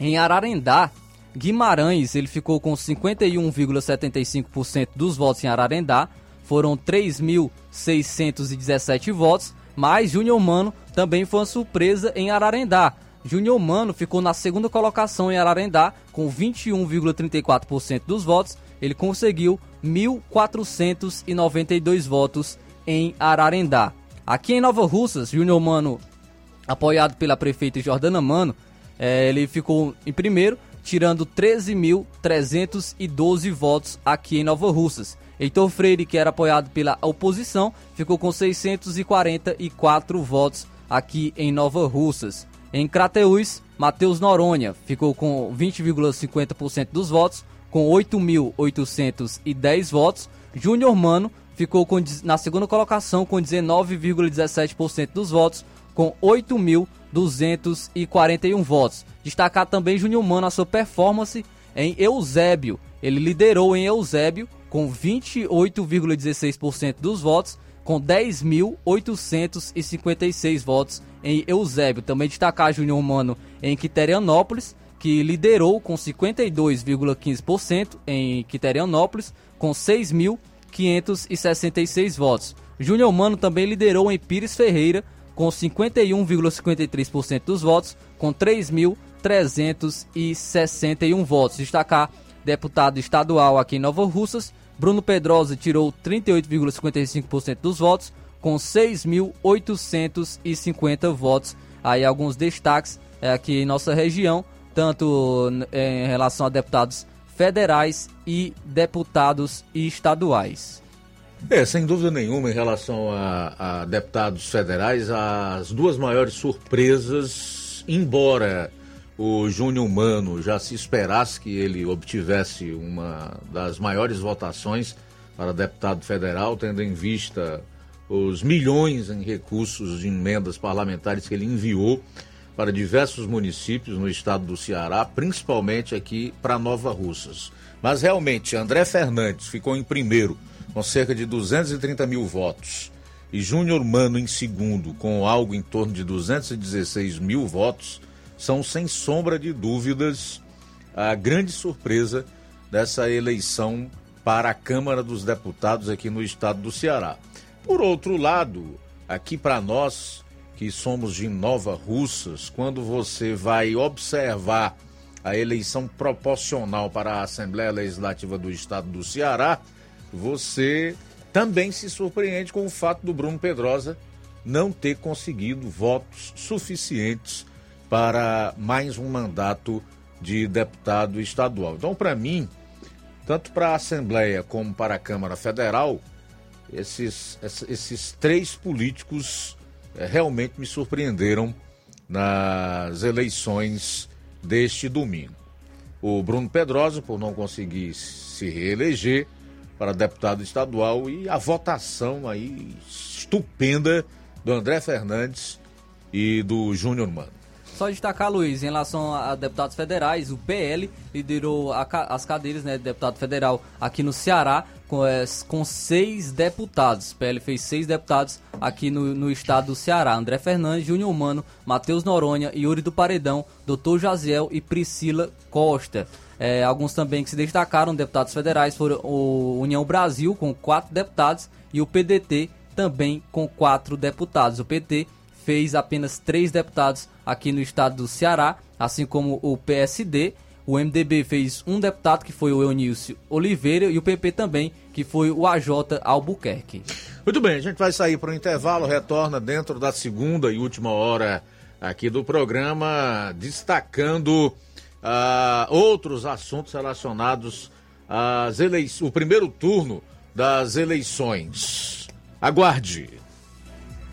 em Ararendá, Guimarães, ele ficou com 51,75% dos votos em Ararendá, foram 3.617 votos, mas Júnior Mano também foi uma surpresa em Ararendá. Júnior Mano ficou na segunda colocação em Ararendá, com 21,34% dos votos, ele conseguiu 1.492 votos em Ararendá. Aqui em Nova Russas, Júnior Mano, apoiado pela prefeita Jordana Mano, é, ele ficou em primeiro, tirando 13.312 votos aqui em Nova Russas. Heitor Freire, que era apoiado pela oposição, ficou com 644 votos aqui em Nova Russas. Em Crateús, Matheus Noronha ficou com 20,50% dos votos, com 8.810 votos. Júnior Mano ficou com, na segunda colocação com 19,17% dos votos, com 8.241 votos. Destacar também Júnior Mano a sua performance em Eusébio. Ele liderou em Eusébio com com 28,16% dos votos, com 10.856 votos em Eusébio. Também destacar Júnior Mano em Quiterianópolis, que liderou com 52,15% em Quiterianópolis, com 6.566 votos. Júnior Mano também liderou em Pires Ferreira, com 51,53% dos votos, com 3.361 votos. Destacar deputado estadual aqui em Nova Russas, Bruno Pedrosa tirou 38,55% dos votos, com 6.850 votos. Aí alguns destaques é, aqui em nossa região, tanto é, em relação a deputados federais e deputados estaduais. É, sem dúvida nenhuma, em relação a, a deputados federais, as duas maiores surpresas, embora o Júnior Mano já se esperasse que ele obtivesse uma das maiores votações para deputado federal, tendo em vista os milhões em recursos de emendas parlamentares que ele enviou para diversos municípios no estado do Ceará, principalmente aqui para Nova Russas. Mas realmente, André Fernandes ficou em primeiro, com cerca de 230 mil votos, e Júnior Mano em segundo, com algo em torno de 216 mil votos são, sem sombra de dúvidas, a grande surpresa dessa eleição para a Câmara dos Deputados aqui no estado do Ceará. Por outro lado, aqui para nós que somos de Nova Russas, quando você vai observar a eleição proporcional para a Assembleia Legislativa do Estado do Ceará, você também se surpreende com o fato do Bruno Pedrosa não ter conseguido votos suficientes para mais um mandato de deputado estadual. Então, para mim, tanto para a Assembleia como para a Câmara Federal, esses, esses três políticos é, realmente me surpreenderam nas eleições deste domingo. O Bruno Pedrosa, por não conseguir se reeleger para deputado estadual, e a votação aí estupenda do André Fernandes e do Júnior Mano. Só destacar, Luiz, em relação a deputados federais, o PL liderou a, as cadeiras né, de deputado federal aqui no Ceará com, é, com seis deputados. O PL fez seis deputados aqui no, no estado do Ceará. André Fernandes, Júnior Mano, Matheus Noronha, Yuri do Paredão, Doutor Jaziel e Priscila Costa. É, alguns também que se destacaram, deputados federais, foram o União Brasil, com quatro deputados, e o PDT também com quatro deputados. O PT fez apenas três deputados aqui no estado do Ceará, assim como o PSD. O MDB fez um deputado, que foi o Eunício Oliveira, e o PP também, que foi o AJ Albuquerque. Muito bem, a gente vai sair para o intervalo, retorna dentro da segunda e última hora aqui do programa, destacando uh, outros assuntos relacionados às eleições, o primeiro turno das eleições. Aguarde!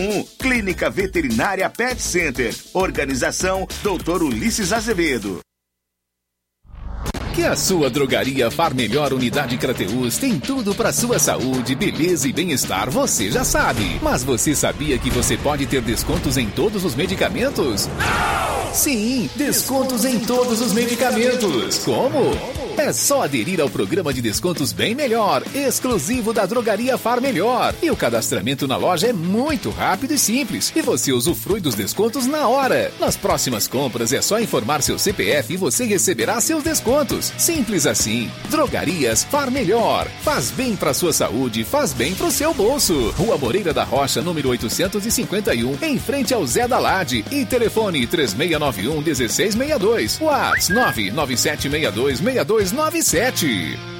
981658401. Clínica Veterinária Pet Center. Organização Dr. Ulisses Azevedo. Que a sua drogaria Far Melhor Unidade Crateus tem tudo para sua saúde, beleza e bem-estar, você já sabe. Mas você sabia que você pode ter descontos em todos os medicamentos? Não! Sim, descontos em todos os medicamentos. Como? É só aderir ao programa de descontos Bem Melhor, exclusivo da Drogaria Far Melhor. E o cadastramento na loja é muito rápido e simples. E você usufrui dos descontos na hora. Nas próximas compras é só informar seu CPF e você receberá seus descontos. Simples assim. Drogarias Far Melhor. Faz bem para sua saúde, faz bem para o seu bolso. Rua Moreira da Rocha, número 851, em frente ao Zé da Lade. E telefone 3691 1662. WhatsApp 99762 6297.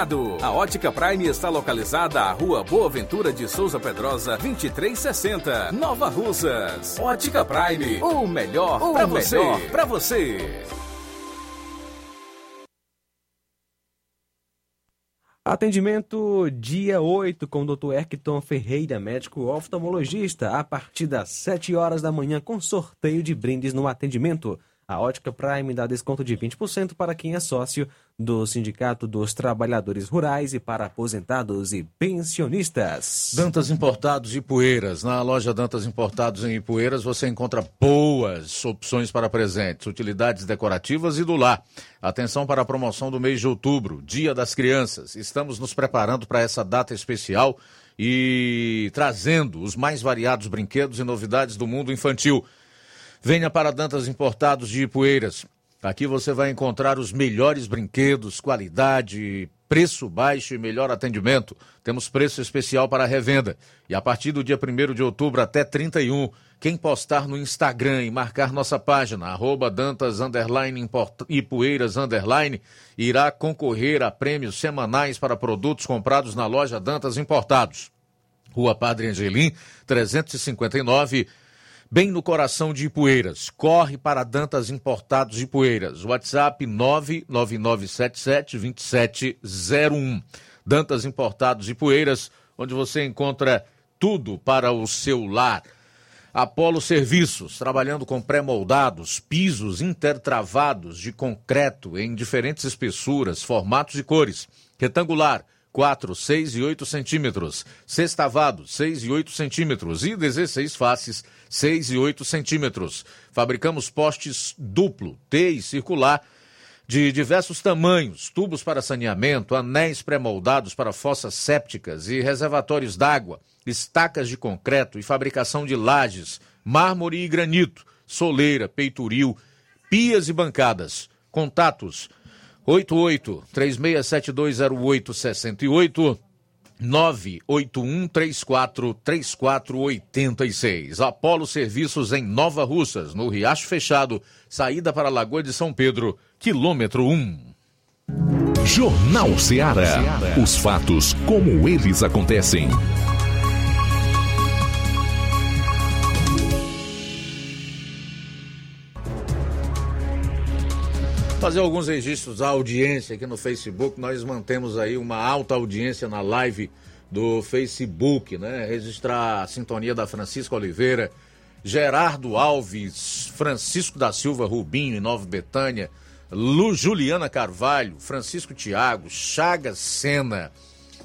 A Ótica Prime está localizada à Rua Boa Ventura de Souza Pedrosa, 2360, Nova Russas. Ótica Prime, o melhor para você. Pra você. Atendimento dia 8 com o Dr. Erkton Ferreira, médico oftalmologista, a partir das 7 horas da manhã com sorteio de brindes no atendimento. A Ótica Prime dá desconto de 20% para quem é sócio do Sindicato dos Trabalhadores Rurais e para aposentados e pensionistas. Dantas Importados e Poeiras. Na loja Dantas Importados em Ipueiras você encontra boas opções para presentes, utilidades decorativas e do lar. Atenção para a promoção do mês de outubro, Dia das Crianças. Estamos nos preparando para essa data especial e trazendo os mais variados brinquedos e novidades do mundo infantil. Venha para Dantas Importados de Ipueiras. Aqui você vai encontrar os melhores brinquedos, qualidade, preço baixo e melhor atendimento. Temos preço especial para revenda. E a partir do dia 1 de outubro até 31, quem postar no Instagram e marcar nossa página, arroba Dantas Ipueiras irá concorrer a prêmios semanais para produtos comprados na loja Dantas Importados. Rua Padre Angelim, 359, bem no coração de Ipueiras. Corre para Dantas Importados de Ipueiras. WhatsApp 999772701. Dantas Importados de Ipueiras, onde você encontra tudo para o seu lar. Apolo Serviços, trabalhando com pré-moldados, pisos intertravados de concreto em diferentes espessuras, formatos e cores. Retangular, 4, 6 e 8 centímetros. Sextavado, 6 e 8 centímetros. E 16 faces, 6 e 8 centímetros. Fabricamos postes duplo, T e circular, de diversos tamanhos, tubos para saneamento, anéis pré-moldados para fossas sépticas e reservatórios d'água, estacas de concreto e fabricação de lajes, mármore e granito, soleira, peitoril, pias e bancadas. Contatos 88 36720868 981 34 3486. Apolo Serviços em Nova Russas, no Riacho Fechado, saída para a Lagoa de São Pedro, quilômetro 1. Jornal Ceará. Os fatos como eles acontecem. Fazer alguns registros da audiência aqui no Facebook. Nós mantemos aí uma alta audiência na live do Facebook, né? Registrar a sintonia da Francisco Oliveira, Gerardo Alves, Francisco da Silva Rubinho, em Nova Betânia, Lu Juliana Carvalho, Francisco Tiago, Chagas Sena.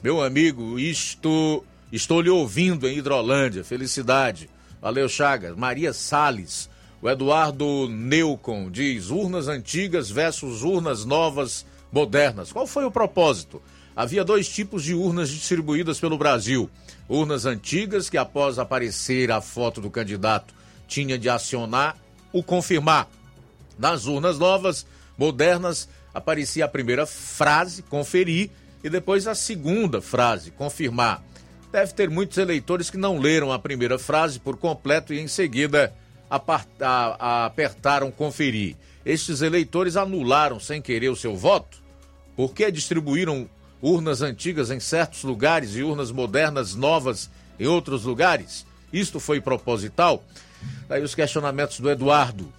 Meu amigo, isto estou lhe ouvindo em Hidrolândia. Felicidade. Valeu, Chagas. Maria Sales. O Eduardo Neucon diz: urnas antigas versus urnas novas modernas. Qual foi o propósito? Havia dois tipos de urnas distribuídas pelo Brasil. Urnas antigas, que após aparecer a foto do candidato, tinha de acionar o confirmar. Nas urnas novas, modernas, aparecia a primeira frase, conferir, e depois a segunda frase, confirmar. Deve ter muitos eleitores que não leram a primeira frase por completo e em seguida apertaram conferir. Estes eleitores anularam sem querer o seu voto? Por que distribuíram urnas antigas em certos lugares e urnas modernas novas em outros lugares? Isto foi proposital? Aí os questionamentos do Eduardo.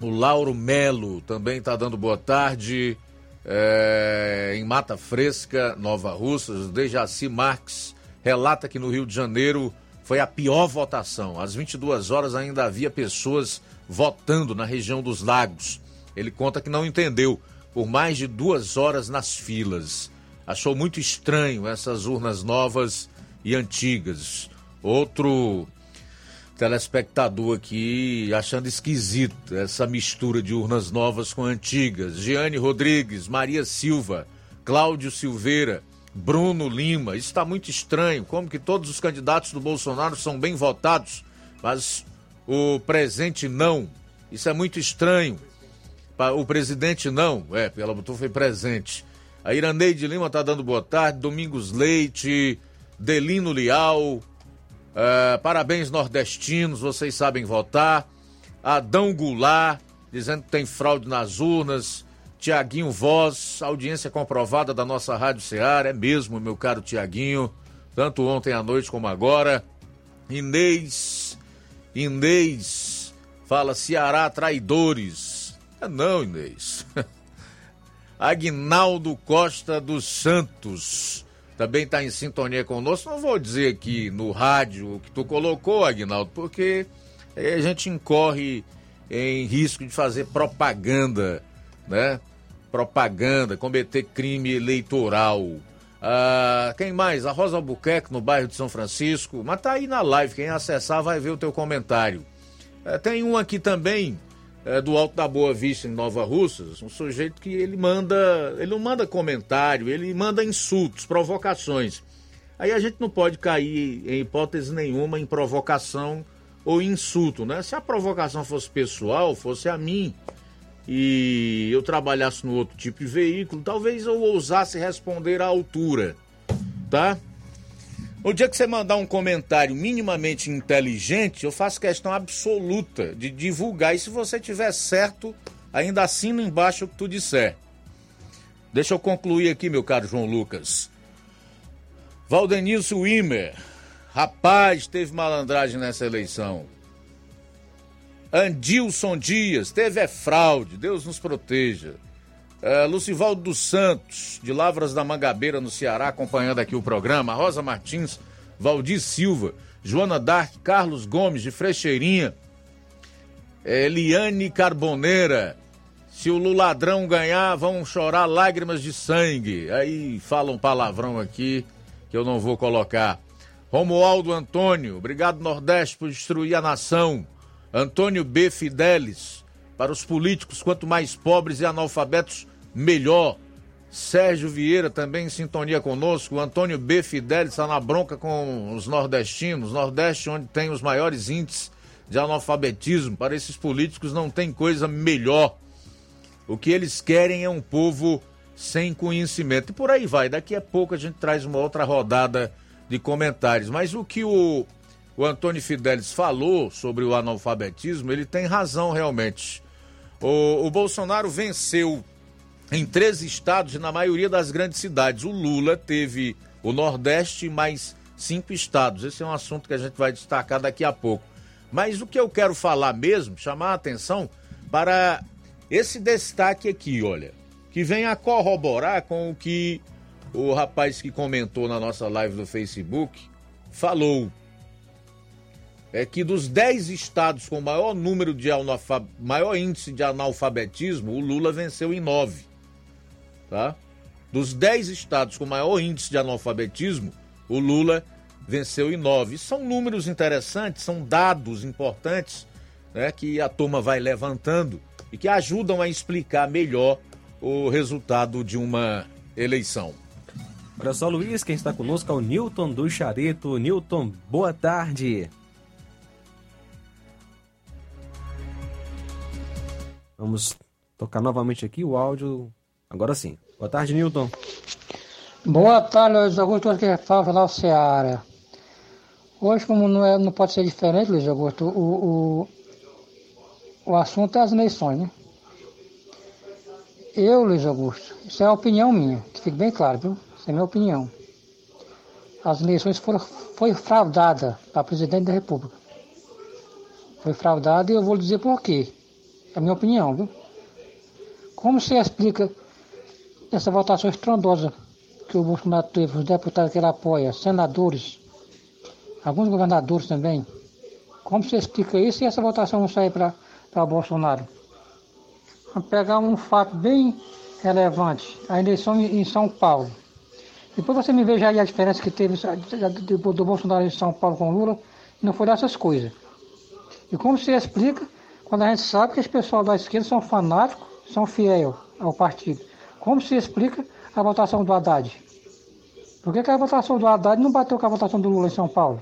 O Lauro Melo também está dando boa tarde. É, em Mata Fresca, Nova Russas, Dejaci Marques relata que no Rio de Janeiro foi a pior votação. Às 22 horas ainda havia pessoas votando na região dos lagos. Ele conta que não entendeu por mais de duas horas nas filas. Achou muito estranho essas urnas novas e antigas. Outro telespectador aqui achando esquisito essa mistura de urnas novas com antigas. Giane Rodrigues, Maria Silva, Cláudio Silveira, Bruno Lima. Isso está muito estranho. Como que todos os candidatos do Bolsonaro são bem votados, mas o presente não. Isso é muito estranho. O presidente não. É, ela botou foi presente. A Iraneide Lima está dando boa tarde. Domingos Leite, Delino Lial, Uh, parabéns nordestinos, vocês sabem votar. Adão Goulart, dizendo que tem fraude nas urnas. Tiaguinho Voz, audiência comprovada da nossa Rádio Ceará, é mesmo, meu caro Tiaguinho, tanto ontem à noite como agora. Inês, Inês, fala Ceará traidores. É não, Inês. Agnaldo Costa dos Santos também está em sintonia conosco. Não vou dizer aqui no rádio o que tu colocou, Agnaldo, porque a gente incorre em risco de fazer propaganda, né? Propaganda, cometer crime eleitoral. Ah, quem mais? A Rosa Albuquerque, no bairro de São Francisco. Mas tá aí na live, quem acessar vai ver o teu comentário. É, tem um aqui também, é, do Alto da Boa Vista, em Nova Russas, um sujeito que ele manda, ele não manda comentário, ele manda insultos, provocações. Aí a gente não pode cair, em hipótese nenhuma, em provocação ou insulto, né? Se a provocação fosse pessoal, fosse a mim, e eu trabalhasse no outro tipo de veículo, talvez eu ousasse responder à altura, tá? No dia que você mandar um comentário minimamente inteligente, eu faço questão absoluta de divulgar. E se você tiver certo, ainda assina embaixo o que tu disser. Deixa eu concluir aqui, meu caro João Lucas. Valdenilson Wimmer. Rapaz, teve malandragem nessa eleição. Andilson Dias, teve é fraude. Deus nos proteja. É, Lucivaldo dos Santos, de Lavras da Mangabeira, no Ceará, acompanhando aqui o programa. Rosa Martins, Valdir Silva, Joana Dark, Carlos Gomes, de Frecheirinha. É, Eliane Carboneira. Se o Luladrão ganhar, vão chorar lágrimas de sangue. Aí falam um palavrão aqui que eu não vou colocar. Romualdo Antônio, obrigado Nordeste por destruir a nação. Antônio B. Fidelis, para os políticos, quanto mais pobres e analfabetos, melhor. Sérgio Vieira também em sintonia conosco. Antônio B. Fidelis está na bronca com os nordestinos. Nordeste, onde tem os maiores índices de analfabetismo. Para esses políticos não tem coisa melhor. O que eles querem é um povo sem conhecimento. E por aí vai. Daqui a pouco a gente traz uma outra rodada de comentários. Mas o que o, o Antônio Fidelis falou sobre o analfabetismo, ele tem razão realmente. O, o Bolsonaro venceu em três estados e na maioria das grandes cidades. O Lula teve o Nordeste mais cinco estados. Esse é um assunto que a gente vai destacar daqui a pouco. Mas o que eu quero falar mesmo, chamar a atenção para esse destaque aqui, olha, que vem a corroborar com o que o rapaz que comentou na nossa live do Facebook falou. É que dos 10 estados com maior número de maior índice de analfabetismo, o Lula venceu em 9 tá? Dos 10 estados com maior índice de analfabetismo, o Lula venceu em 9. São números interessantes, são dados importantes né, que a turma vai levantando e que ajudam a explicar melhor o resultado de uma eleição. Olha só, Luiz, quem está conosco é o Newton do Charito. Newton, boa tarde. Vamos tocar novamente aqui o áudio Agora sim. Boa tarde, Newton. Boa tarde, Luiz Augusto. Hoje que fala o Ceará. Hoje, como não, é, não pode ser diferente, Luiz Augusto, o, o, o assunto é as eleições, né? Eu, Luiz Augusto, isso é a opinião minha, que fique bem claro, viu? Isso é a minha opinião. as eleições foram foi fraudada para presidente da República. Foi fraudada e eu vou dizer por quê. É a minha opinião, viu? Como se explica essa votação estrondosa que o Bolsonaro teve, os deputados que ele apoia, senadores, alguns governadores também? Como se explica isso e essa votação não sair para o Bolsonaro? Vamos pegar um fato bem relevante, a eleição em São Paulo. Depois você me veja aí a diferença que teve do Bolsonaro em São Paulo com Lula, não foi dessas coisas. E como se explica quando a gente sabe que os pessoal da esquerda são fanáticos, são fiéis ao partido? Como se explica a votação do Haddad? Por que, que a votação do Haddad não bateu com a votação do Lula em São Paulo?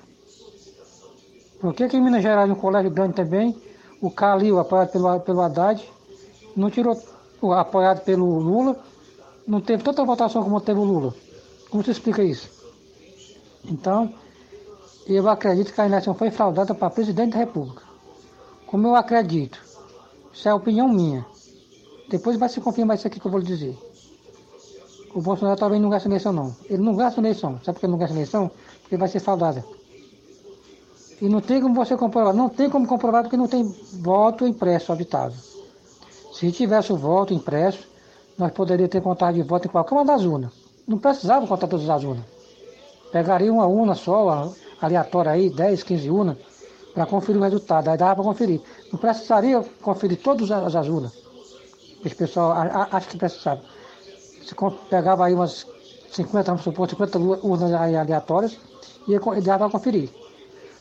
Por que, que em Minas Gerais, no Colégio Grande também, o Calil, apoiado pelo, pelo Haddad, não tirou, apoiado pelo Lula, não teve tanta votação como teve o Lula? Como se explica isso? Então, eu acredito que a eleição foi fraudada para presidente da República. Como eu acredito. Isso é a opinião minha. Depois vai se confirmar isso aqui que eu vou lhe dizer. O Bolsonaro talvez não gasta eleição, não. Ele não gasta eleição. Sabe por que ele não gasta eleição? Porque vai ser fraudada. E não tem como você comprovar. Não tem como comprovar porque não tem voto impresso habitável. Se tivesse o voto impresso, nós poderíamos ter contagem de voto em qualquer uma das urnas. Não precisava contar todas as urnas. Pegaria uma urna só, aleatória aí, 10, 15 urnas, para conferir o resultado. Aí dava para conferir. Não precisaria conferir todas as, as urnas. Esse pessoal acha que precisava. Se pegava aí umas 50, vamos supor, 50 urnas aleatórias e dava para conferir.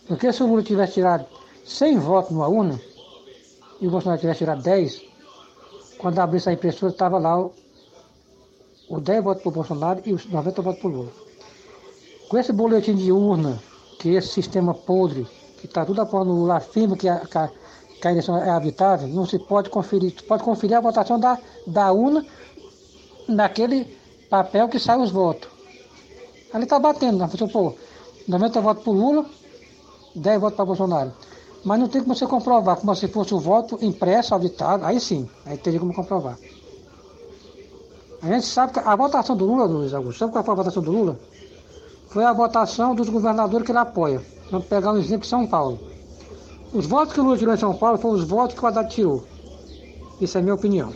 Porque se o Lula tivesse tirado 100 votos numa urna e o Bolsonaro tivesse tirado 10, quando abrisse a impressora estava lá o, o 10 votos para o Bolsonaro e os 90 votos para o Lula. Com esse boletim de urna, que esse sistema podre, que está tudo apoiando o Lula, afirma que a, que, a, que a eleição é habitável, não se pode conferir, pode conferir a votação da, da urna naquele papel que sai os votos. Ali está batendo, vamos supor, 90 votos para o Lula, 10 votos para Bolsonaro. Mas não tem como você comprovar, como se fosse o voto impresso, auditado, aí sim, aí teria como comprovar. A gente sabe que a votação do Lula, Luiz Augusto, sabe qual foi a votação do Lula? Foi a votação dos governadores que ele apoia. Vamos pegar um exemplo de São Paulo. Os votos que o Lula tirou em São Paulo foram os votos que o Haddad tirou. Isso é minha opinião.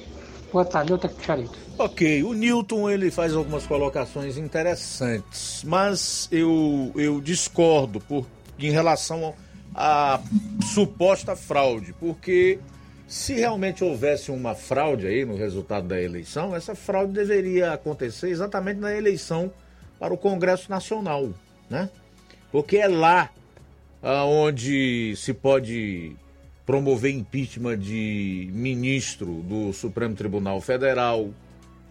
Boa tarde, outra Charito. Ok, o Newton ele faz algumas colocações interessantes, mas eu, eu discordo por, em relação à suposta fraude, porque se realmente houvesse uma fraude aí no resultado da eleição, essa fraude deveria acontecer exatamente na eleição para o Congresso Nacional, né? Porque é lá onde se pode promover impeachment de ministro do Supremo Tribunal Federal.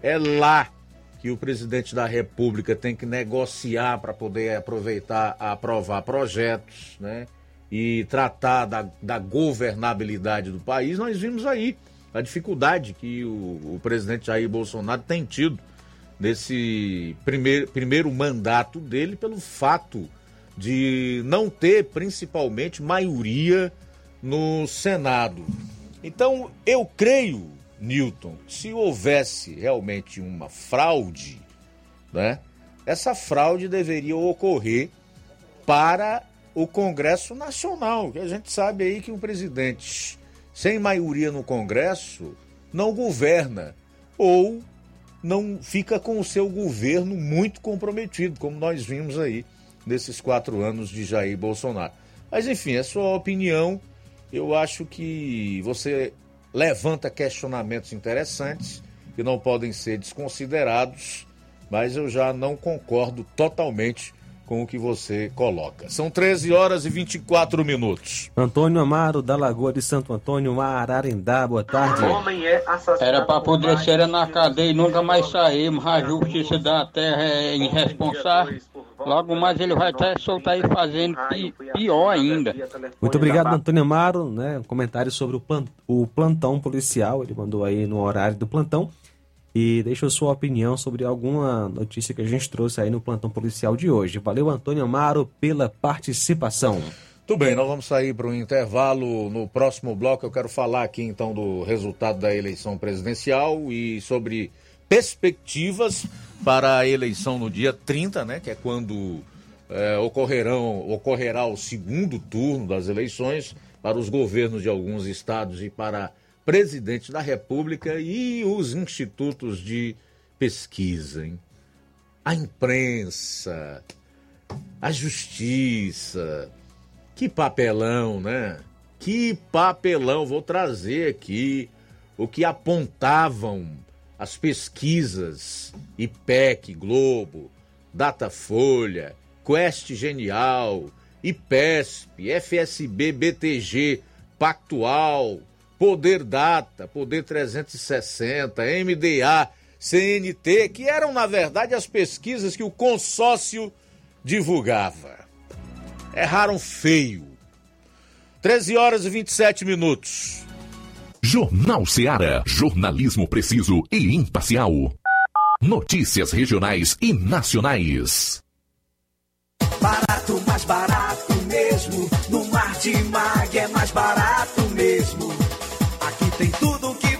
É lá que o presidente da República tem que negociar para poder aproveitar, aprovar projetos, né? E tratar da, da governabilidade do país. Nós vimos aí a dificuldade que o, o presidente Jair Bolsonaro tem tido nesse primeiro, primeiro mandato dele pelo fato de não ter principalmente maioria no Senado. Então, eu creio, Newton, se houvesse realmente uma fraude, né? Essa fraude deveria ocorrer para o Congresso Nacional, que a gente sabe aí que um presidente sem maioria no Congresso não governa ou não fica com o seu governo muito comprometido, como nós vimos aí nesses quatro anos de Jair Bolsonaro. Mas enfim, é sua opinião eu acho que você levanta questionamentos interessantes que não podem ser desconsiderados, mas eu já não concordo totalmente com o que você coloca. São 13 horas e 24 minutos. Antônio Amaro, da Lagoa de Santo Antônio, Ararendá, boa tarde. Era pra poder ser na cadeia e nunca mais sair, mas a justiça da terra é irresponsável. Logo mais ele vai até soltar aí fazendo pior ainda. Muito obrigado, Antônio Amaro, né? Um comentário sobre o, o plantão policial. Ele mandou aí no horário do plantão e deixou sua opinião sobre alguma notícia que a gente trouxe aí no plantão policial de hoje. Valeu, Antônio Amaro, pela participação. Tudo bem, nós vamos sair para um intervalo. No próximo bloco eu quero falar aqui então do resultado da eleição presidencial e sobre perspectivas para a eleição no dia 30, né, que é quando é, ocorrerão, ocorrerá o segundo turno das eleições para os governos de alguns estados e para presidente da República e os institutos de pesquisa, hein? a imprensa, a justiça. Que papelão, né? Que papelão. Vou trazer aqui o que apontavam as pesquisas IPEC, Globo, Datafolha, Quest Genial, IPESP, FSB, BTG, Pactual, Poder Data, Poder 360, MDA, CNT, que eram, na verdade, as pesquisas que o consórcio divulgava. Erraram feio. 13 horas e 27 minutos. Jornal Seara. Jornalismo preciso e imparcial. Notícias regionais e nacionais. Barato, mais barato mesmo. No Martimag é mais barato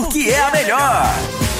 porque é a melhor.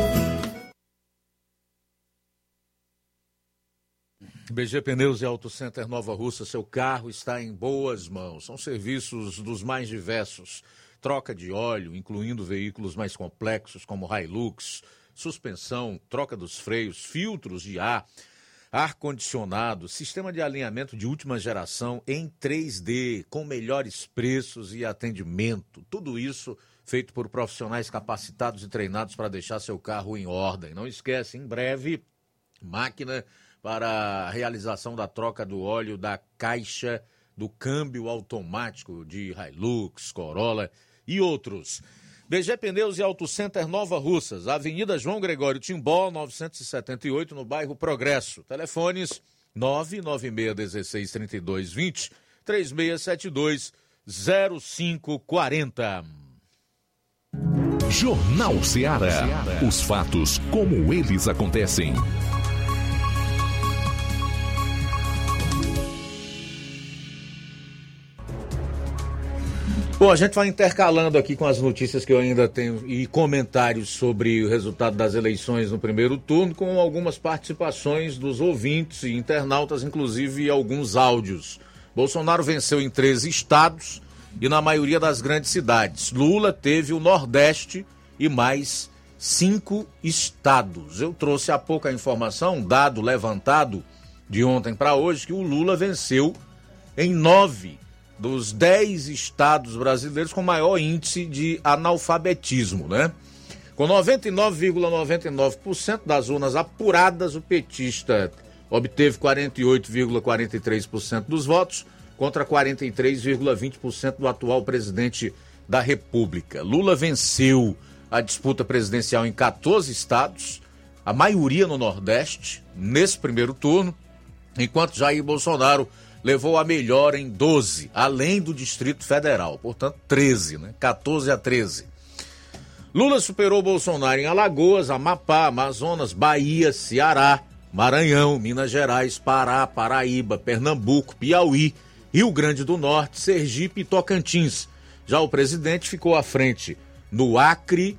BG Pneus e Auto Center Nova Russa, seu carro está em boas mãos. São serviços dos mais diversos. Troca de óleo, incluindo veículos mais complexos como Hilux, suspensão, troca dos freios, filtros de ar, ar-condicionado, sistema de alinhamento de última geração em 3D, com melhores preços e atendimento. Tudo isso feito por profissionais capacitados e treinados para deixar seu carro em ordem. Não esquece, em breve, máquina para a realização da troca do óleo da caixa do câmbio automático de Hilux, Corolla e outros. BG Pneus e Auto Center Nova Russas, Avenida João Gregório Timbó, 978, no bairro Progresso. Telefones 996163220, 3672 0540. Jornal Seara. Os fatos como eles acontecem. Bom, a gente vai intercalando aqui com as notícias que eu ainda tenho e comentários sobre o resultado das eleições no primeiro turno, com algumas participações dos ouvintes e internautas, inclusive alguns áudios. Bolsonaro venceu em 13 estados e na maioria das grandes cidades. Lula teve o Nordeste e mais cinco estados. Eu trouxe há pouco a informação, dado levantado de ontem para hoje, que o Lula venceu em nove dos dez estados brasileiros com maior índice de analfabetismo, né? Com 99,99% das urnas apuradas, o petista obteve 48,43% dos votos contra 43,20% do atual presidente da República. Lula venceu a disputa presidencial em 14 estados, a maioria no Nordeste, nesse primeiro turno, enquanto Jair Bolsonaro levou a melhor em 12, além do Distrito Federal, portanto 13, né? 14 a 13. Lula superou Bolsonaro em Alagoas, Amapá, Amazonas, Bahia, Ceará, Maranhão, Minas Gerais, Pará, Paraíba, Pernambuco, Piauí, Rio Grande do Norte, Sergipe e Tocantins. Já o presidente ficou à frente no Acre,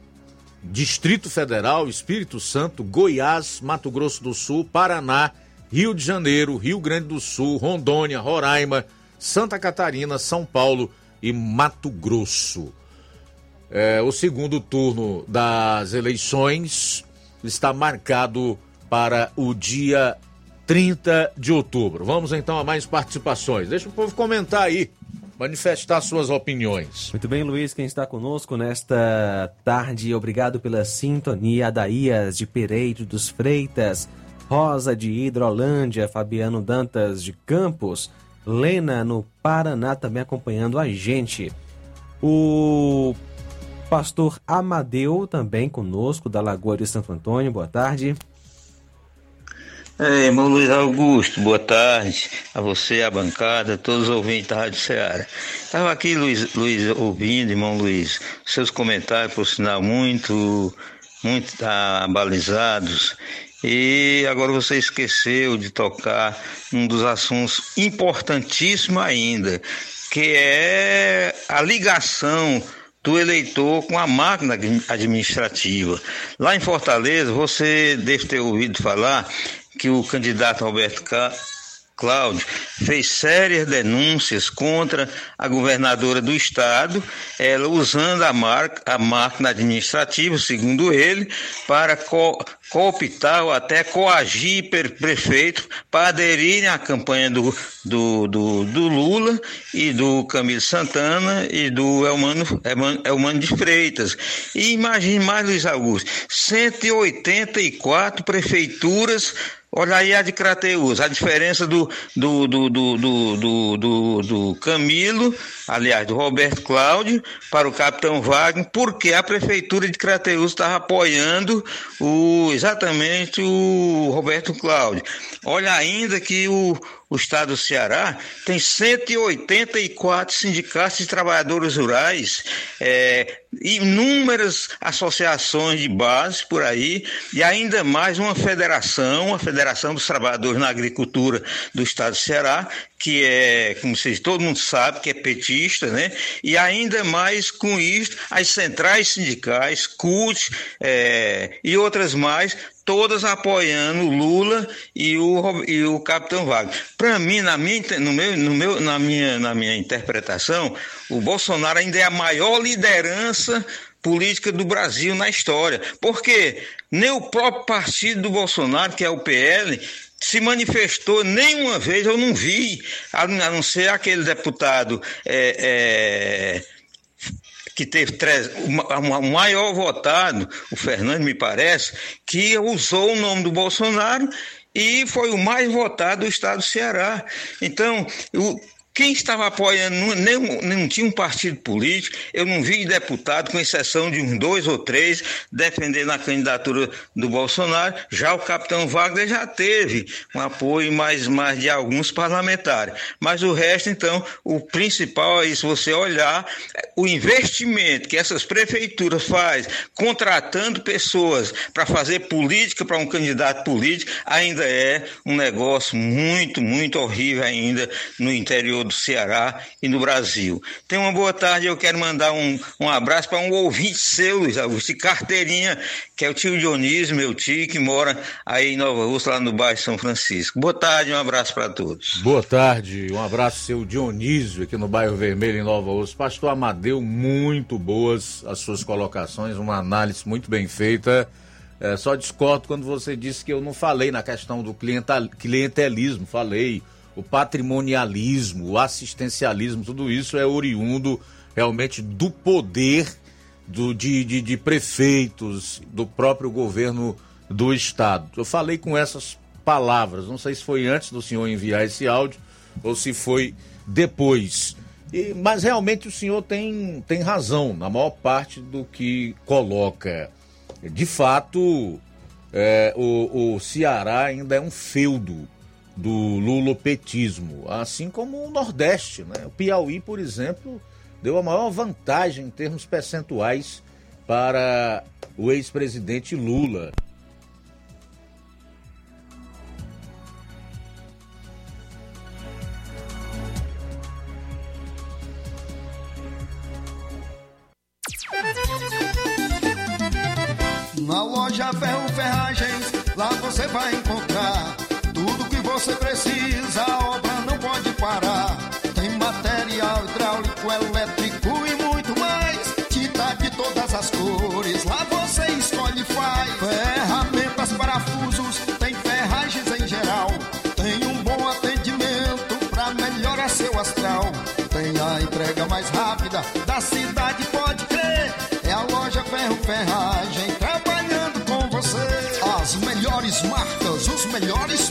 Distrito Federal, Espírito Santo, Goiás, Mato Grosso do Sul, Paraná, Rio de Janeiro, Rio Grande do Sul, Rondônia, Roraima, Santa Catarina, São Paulo e Mato Grosso. É, o segundo turno das eleições está marcado para o dia 30 de outubro. Vamos então a mais participações. Deixa o povo comentar aí, manifestar suas opiniões. Muito bem, Luiz, quem está conosco nesta tarde, obrigado pela sintonia. Adaías de Pereiro dos Freitas. Rosa de Hidrolândia, Fabiano Dantas de Campos, Lena no Paraná também acompanhando a gente. O pastor Amadeu também conosco, da Lagoa de Santo Antônio, boa tarde. É, irmão Luiz Augusto, boa tarde a você, a bancada, todos os ouvintes da Rádio Ceará. Estava aqui, Luiz, Luiz, ouvindo, irmão Luiz, seus comentários, por sinal, muito, muito abalizados. E agora você esqueceu de tocar um dos assuntos importantíssimos ainda, que é a ligação do eleitor com a máquina administrativa. Lá em Fortaleza, você deve ter ouvido falar que o candidato Roberto Cláudio fez sérias denúncias contra a governadora do estado, ela usando a, marca, a máquina administrativa, segundo ele, para co cooptar ou até coagir prefeito para aderirem à campanha do, do, do, do, Lula e do Camilo Santana e do Elmano, Elmano de Freitas. E imagine mais, Luiz Augusto, 184 prefeituras Olha aí a de Crateus, a diferença do, do, do, do, do, do, do, Camilo, aliás, do Roberto Cláudio, para o Capitão Wagner, porque a Prefeitura de Crateus estava apoiando o, exatamente o Roberto Cláudio. Olha ainda que o, o estado do Ceará tem 184 sindicatos de trabalhadores rurais, é, inúmeras associações de base por aí, e ainda mais uma federação, a Federação dos Trabalhadores na Agricultura do estado do Ceará, que é, como vocês todo mundo sabe, que é petista, né? E ainda mais com isso, as centrais sindicais, CUT é, e outras mais, todas apoiando o Lula e o, e o Capitão Wagner. Para mim, na minha, no meu, no meu, na, minha, na minha interpretação, o Bolsonaro ainda é a maior liderança política do Brasil na história. Porque nem o próprio partido do Bolsonaro, que é o PL, se manifestou nenhuma vez, eu não vi, a não ser aquele deputado é, é, que teve o maior votado, o Fernando, me parece, que usou o nome do Bolsonaro e foi o mais votado do estado do Ceará. Então, o, quem estava apoiando não, não tinha um partido político, eu não vi deputado, com exceção de uns dois ou três, defendendo a candidatura do Bolsonaro. Já o capitão Wagner já teve um apoio mais, mais de alguns parlamentares. Mas o resto, então, o principal é se você olhar, o investimento que essas prefeituras fazem, contratando pessoas para fazer política para um candidato político, ainda é um negócio muito, muito horrível ainda no interior todo Ceará e no Brasil. Tenha uma boa tarde, eu quero mandar um, um abraço para um ouvinte seu, Luiz Augusto, de carteirinha, que é o tio Dionísio, meu tio, que mora aí em Nova Rússia, lá no bairro São Francisco. Boa tarde, um abraço para todos. Boa tarde, um abraço seu Dionísio aqui no bairro Vermelho em Nova Rússia. Pastor Amadeu, muito boas as suas colocações, uma análise muito bem feita. É, só discordo quando você disse que eu não falei na questão do clientelismo, falei o patrimonialismo, o assistencialismo, tudo isso é oriundo realmente do poder do, de, de, de prefeitos, do próprio governo do estado. Eu falei com essas palavras, não sei se foi antes do senhor enviar esse áudio ou se foi depois. E, mas realmente o senhor tem, tem razão na maior parte do que coloca. De fato, é, o, o Ceará ainda é um feudo do lulopetismo, assim como o Nordeste. Né? O Piauí, por exemplo, deu a maior vantagem em termos percentuais para o ex-presidente Lula. Na loja Ferro Ferragens, lá você vai encontrar você precisa, a obra não pode parar. Tem material hidráulico, elétrico e muito mais. Tinta de todas as cores, lá você escolhe e faz. Ferramentas, parafusos, tem ferragens em geral. Tem um bom atendimento pra melhorar seu astral. Tem a entrega mais rápida da cidade, pode crer. É a loja Ferro Ferragem trabalhando com você. As melhores marcas, os melhores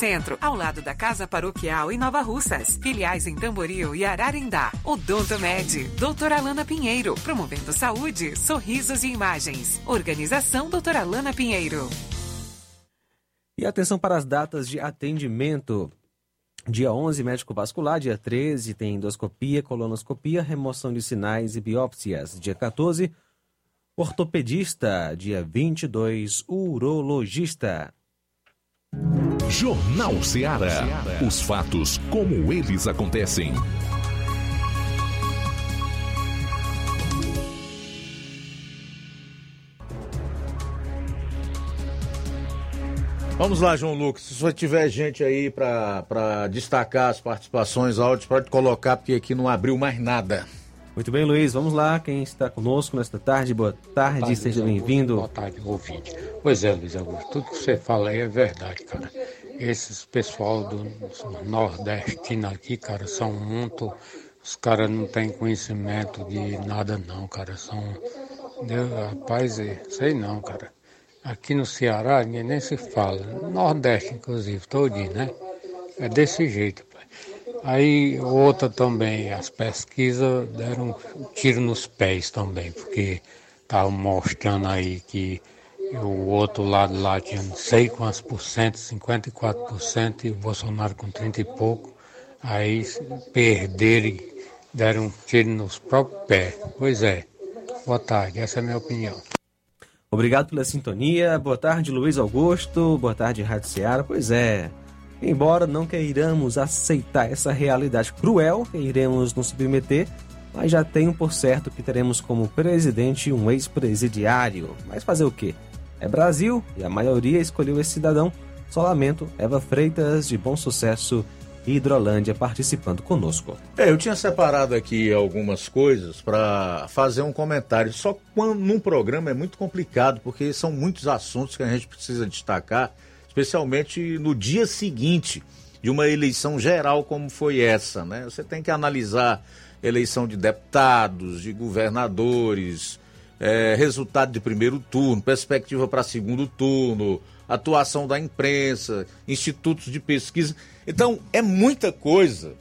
Centro, ao lado da Casa Paroquial em Nova Russas. Filiais em Tamboril e Ararindá. Odonto Med, doutora Alana Pinheiro, promovendo saúde, sorrisos e imagens. Organização doutora Alana Pinheiro. E atenção para as datas de atendimento. Dia 11, médico vascular. Dia 13, tem endoscopia, colonoscopia, remoção de sinais e biópsias. Dia 14, ortopedista. Dia 22, urologista. Jornal Ceará. Os fatos como eles acontecem. Vamos lá, João Lucas. Se só tiver gente aí para destacar as participações áudios, pode colocar, porque aqui não abriu mais nada. Muito bem, Luiz. Vamos lá. Quem está conosco nesta tarde, boa tarde, tarde, seja bem-vindo. Boa tarde, ouvinte. Pois é, Luiz Augusto, tudo que você fala aí é verdade, cara. Esses pessoal do nordestino aqui, cara, são muito. Os caras não têm conhecimento de nada, não, cara. São. Deus, rapaz, é, sei não, cara. Aqui no Ceará ninguém nem se fala. No Nordeste, inclusive, todinho, né? É desse jeito. Aí outra também, as pesquisas deram um tiro nos pés também, porque estavam mostrando aí que o outro lado lá tinha não sei quantos por cento, 54%, e o Bolsonaro com 30 e pouco. Aí perderam deram um tiro nos próprios pés. Pois é. Boa tarde, essa é a minha opinião. Obrigado pela sintonia. Boa tarde, Luiz Augusto. Boa tarde, Rádio Ceará. Pois é. Embora não queiramos aceitar essa realidade cruel, iremos nos submeter, mas já tenho por certo que teremos como presidente um ex-presidiário. Mas fazer o quê? É Brasil e a maioria escolheu esse cidadão. Só lamento, Eva Freitas, de Bom Sucesso, Hidrolândia, participando conosco. É, eu tinha separado aqui algumas coisas para fazer um comentário. Só quando num programa é muito complicado, porque são muitos assuntos que a gente precisa destacar, especialmente no dia seguinte de uma eleição geral como foi essa, né? Você tem que analisar eleição de deputados, de governadores, é, resultado de primeiro turno, perspectiva para segundo turno, atuação da imprensa, institutos de pesquisa. Então, é muita coisa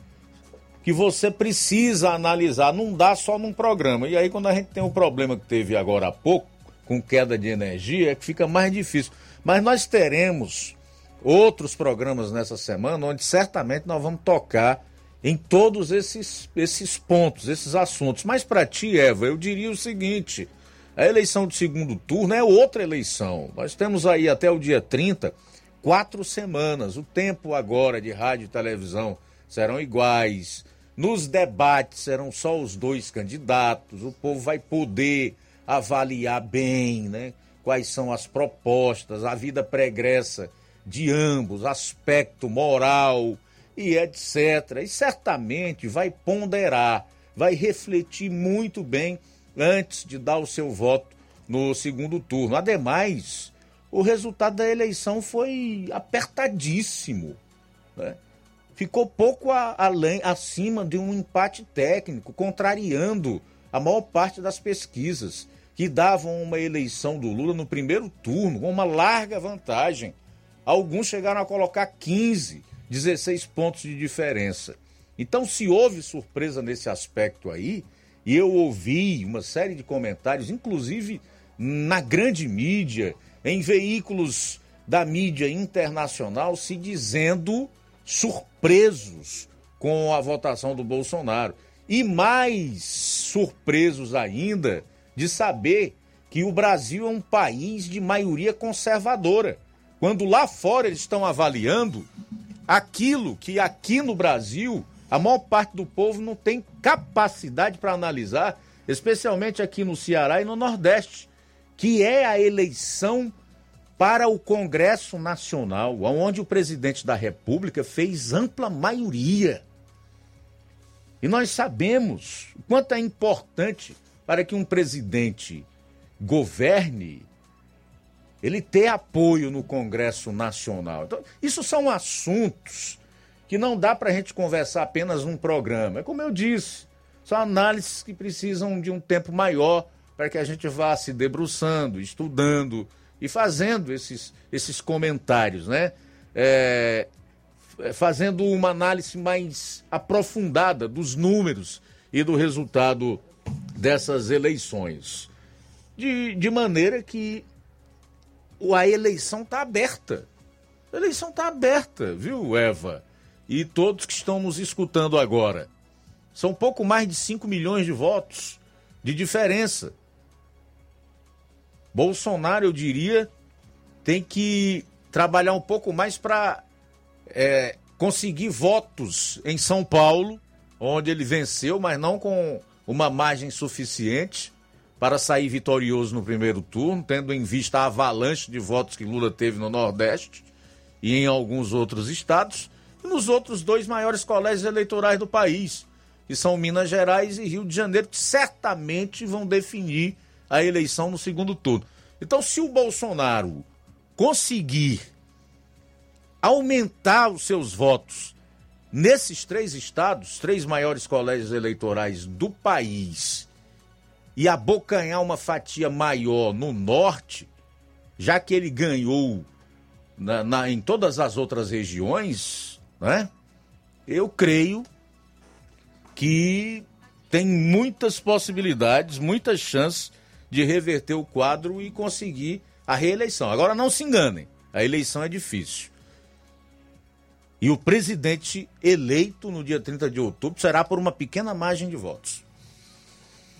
que você precisa analisar, não dá só num programa. E aí, quando a gente tem o problema que teve agora há pouco, com queda de energia, é que fica mais difícil. Mas nós teremos outros programas nessa semana, onde certamente nós vamos tocar em todos esses, esses pontos, esses assuntos. Mas para ti, Eva, eu diria o seguinte: a eleição de segundo turno é outra eleição. Nós temos aí até o dia 30, quatro semanas. O tempo agora de rádio e televisão serão iguais. Nos debates serão só os dois candidatos. O povo vai poder avaliar bem, né? Quais são as propostas, a vida pregressa de ambos, aspecto moral e etc. E certamente vai ponderar, vai refletir muito bem antes de dar o seu voto no segundo turno. Ademais, o resultado da eleição foi apertadíssimo. Né? Ficou pouco a, além, acima de um empate técnico, contrariando a maior parte das pesquisas, que davam uma eleição do Lula no primeiro turno, com uma larga vantagem. Alguns chegaram a colocar 15, 16 pontos de diferença. Então, se houve surpresa nesse aspecto aí, e eu ouvi uma série de comentários, inclusive na grande mídia, em veículos da mídia internacional, se dizendo surpresos com a votação do Bolsonaro. E mais surpresos ainda de saber que o Brasil é um país de maioria conservadora quando lá fora eles estão avaliando aquilo que aqui no Brasil a maior parte do povo não tem capacidade para analisar, especialmente aqui no Ceará e no Nordeste, que é a eleição para o Congresso Nacional, onde o presidente da República fez ampla maioria. E nós sabemos o quanto é importante para que um presidente governe ele ter apoio no Congresso Nacional. Então, isso são assuntos que não dá para a gente conversar apenas num programa. É como eu disse, são análises que precisam de um tempo maior para que a gente vá se debruçando, estudando e fazendo esses, esses comentários, né? É, fazendo uma análise mais aprofundada dos números e do resultado dessas eleições. De, de maneira que a eleição está aberta. A eleição está aberta, viu, Eva? E todos que estão nos escutando agora. São pouco mais de 5 milhões de votos de diferença. Bolsonaro, eu diria, tem que trabalhar um pouco mais para é, conseguir votos em São Paulo, onde ele venceu, mas não com uma margem suficiente para sair vitorioso no primeiro turno, tendo em vista a avalanche de votos que Lula teve no Nordeste e em alguns outros estados, e nos outros dois maiores colégios eleitorais do país, que são Minas Gerais e Rio de Janeiro, que certamente vão definir a eleição no segundo turno. Então, se o Bolsonaro conseguir aumentar os seus votos nesses três estados, três maiores colégios eleitorais do país, e abocanhar uma fatia maior no norte, já que ele ganhou na, na, em todas as outras regiões, né? Eu creio que tem muitas possibilidades, muitas chances de reverter o quadro e conseguir a reeleição. Agora não se enganem, a eleição é difícil. E o presidente eleito no dia 30 de outubro será por uma pequena margem de votos.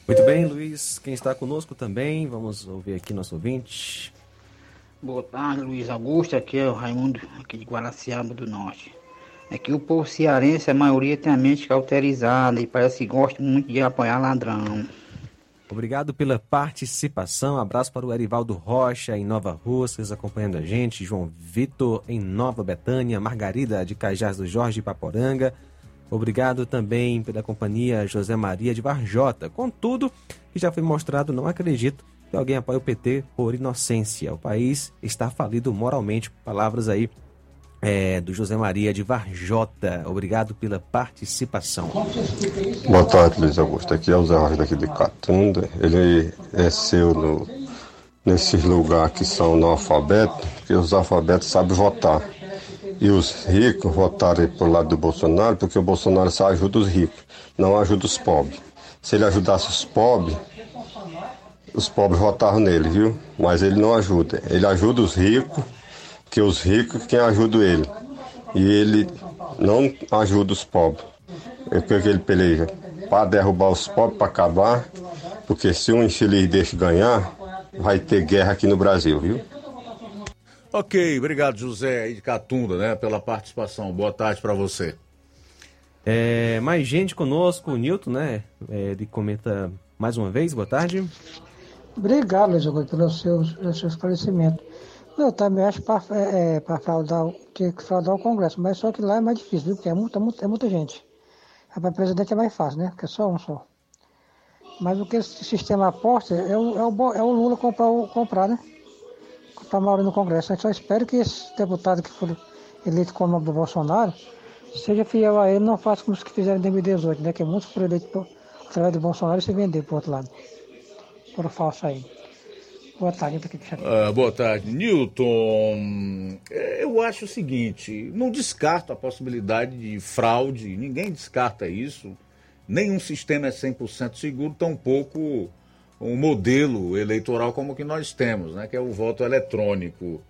Muito bem, Luiz. Quem está conosco também, vamos ouvir aqui nosso ouvinte. Boa tarde, Luiz Augusto. Aqui é o Raimundo, aqui de Guaraciaba do Norte. É que o povo cearense, a maioria tem a mente cauterizada e parece que gosta muito de apoiar ladrão. Obrigado pela participação. Abraço para o Erivaldo Rocha, em Nova Russas, acompanhando a gente. João Vitor, em Nova Betânia. Margarida, de Cajás do Jorge, Paporanga. Obrigado também pela companhia José Maria de Varjota. Contudo, que já foi mostrado, não acredito que alguém apoie o PT por inocência. O país está falido moralmente. Palavras aí é, do José Maria de Varjota. Obrigado pela participação. Boa tarde, Luiz Augusto. Aqui é o Zé Rocha daqui de Catunda. Ele é seu no, nesses lugares que são analfabetos, porque os alfabetos sabem votar. E os ricos votarem pro lado do Bolsonaro, porque o Bolsonaro só ajuda os ricos, não ajuda os pobres. Se ele ajudasse os pobres, os pobres votavam nele, viu? Mas ele não ajuda. Ele ajuda os ricos, que os ricos quem ajuda ele. E ele não ajuda os pobres. É o que ele peleja? Para derrubar os pobres, para acabar, porque se um infeliz desse ganhar, vai ter guerra aqui no Brasil, viu? Ok, obrigado José aí de Catunda, né, pela participação. Boa tarde para você. É, mais gente conosco, o Nilton, né? É, ele comenta mais uma vez, boa tarde. Obrigado, Luiz Augusto, pelo seu, pelo seu esclarecimento. Eu também acho para é, é, pra fraudar, tinha que fraudar o Congresso, mas só que lá é mais difícil, viu? Porque é muita, muita, é muita gente. Para presidente é mais fácil, né? Porque é só um só. Mas o que esse sistema aposta é o, é o, é o Lula comprar, o- comprar, né? Comprar maioria no Congresso. Eu só espero que esse deputado que for eleito com o nome do Bolsonaro seja fiel a ele, não faça como os que fizeram em 2018, né? Que muitos foram eleitos por, através do Bolsonaro e se vender pro outro lado. Por falso aí. Boa tarde, Ah, boa tarde, Newton. É, Eu acho o seguinte: não descarto a possibilidade de fraude, ninguém descarta isso. Nenhum sistema é 100% seguro, tampouco um modelo eleitoral como o que nós temos, né, que é o voto eletrônico.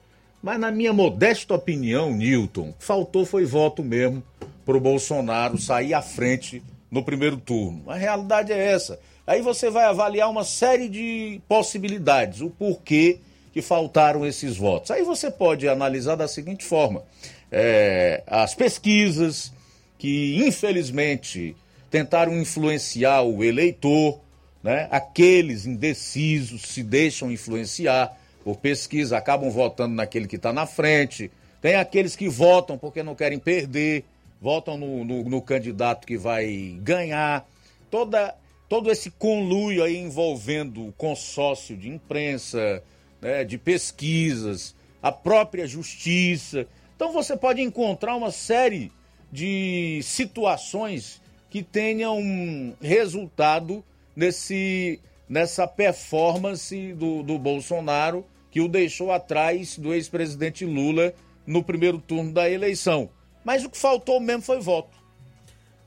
Mas, na minha modesta opinião, Newton, faltou foi voto mesmo para o Bolsonaro sair à frente no primeiro turno. A realidade é essa. Aí você vai avaliar uma série de possibilidades, o porquê que faltaram esses votos. Aí você pode analisar da seguinte forma: é, as pesquisas que, infelizmente, tentaram influenciar o eleitor, né? aqueles indecisos se deixam influenciar por pesquisa, acabam votando naquele que está na frente. Tem aqueles que votam porque não querem perder, votam no, no- no candidato que vai ganhar. Toda, todo esse conluio aí envolvendo o consórcio de imprensa, né, de pesquisas, a própria justiça. Então você pode encontrar uma série de situações que tenham resultado nesse, nessa performance do, do Bolsonaro que o deixou atrás do ex-presidente Lula no primeiro turno da eleição. Mas o que faltou mesmo foi voto.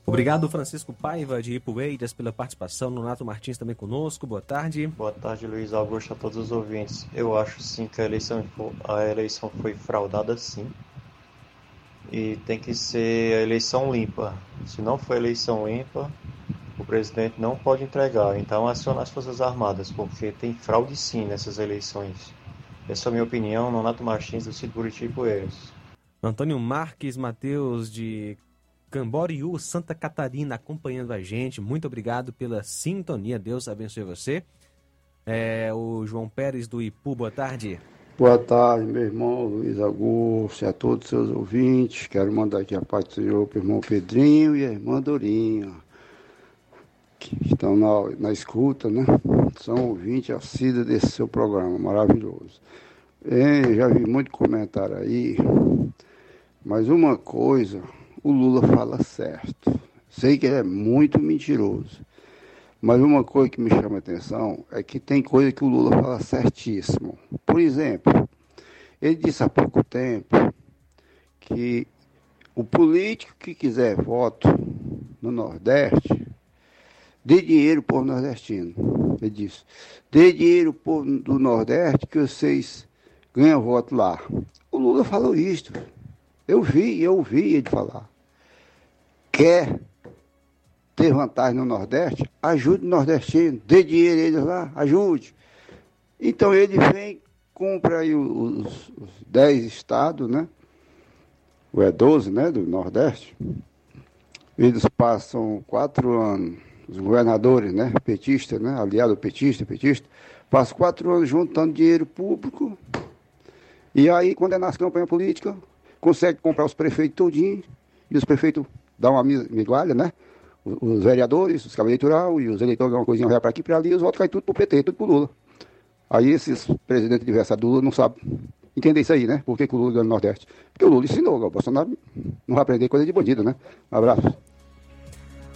Obrigado, Francisco Paiva, de Ipueiras, pela participação. Nonato Martins também conosco. Boa tarde. Boa tarde, Luiz Augusto, a todos os ouvintes. Eu acho sim que a eleição, a eleição foi fraudada, sim. E tem que ser a eleição limpa. Se não for eleição limpa, o presidente não pode entregar. Então aciona as Forças Armadas, porque tem fraude sim nessas eleições. Essa é a minha opinião, Nonato Martins, do Cid Buriti Poeiras. Antônio Marques Mateus, de Camboriú, Santa Catarina, acompanhando a gente. Muito obrigado pela sintonia. Deus abençoe você. É, o João Pérez, do Ipu, boa tarde. Boa tarde, meu irmão Luiz Augusto, e a todos os seus ouvintes. Quero mandar aqui a paz do Senhor para o irmão Pedrinho e a irmã Dorinha, que estão na, na escuta, né? São ouvintes assíduos desse seu programa maravilhoso. É, já vi muito comentário aí, mas uma coisa, o Lula fala certo. Sei que ele é muito mentiroso. Mas uma coisa que me chama a atenção é que tem coisa que o Lula fala certíssimo. Por exemplo, ele disse há pouco tempo que o político que quiser voto no Nordeste, dê dinheiro para o nordestino. Ele disse, dê dinheiro pro povo do Nordeste que vocês ganham voto lá. O Lula falou isso. Eu vi, eu ouvi ele falar. Quer ter vantagem no Nordeste, ajude o nordestino, dê dinheiro a eles lá, ajude. Então ele vem, compra aí os, os 10 estados, né? Ou é 12, né? Do Nordeste. Eles passam quatro anos, os governadores, né? Petista, né? Aliado petista, petista, passam quatro anos juntando dinheiro público. E aí, quando é nas campanhas políticas, consegue comprar os prefeitos todinho, e os prefeitos dão uma mi- migalha, né? Os vereadores, os cabos eleitoral e os eleitores uma coisinha para aqui e para ali, os votos caem tudo pro PT, tudo pro Lula. Aí esses presidentes adversários do Lula não sabem entender isso aí, né? Por que, que o Lula ganhou no Nordeste? Porque o Lula ensinou, o Bolsonaro não vai aprender coisa de bandido, né? Um abraço.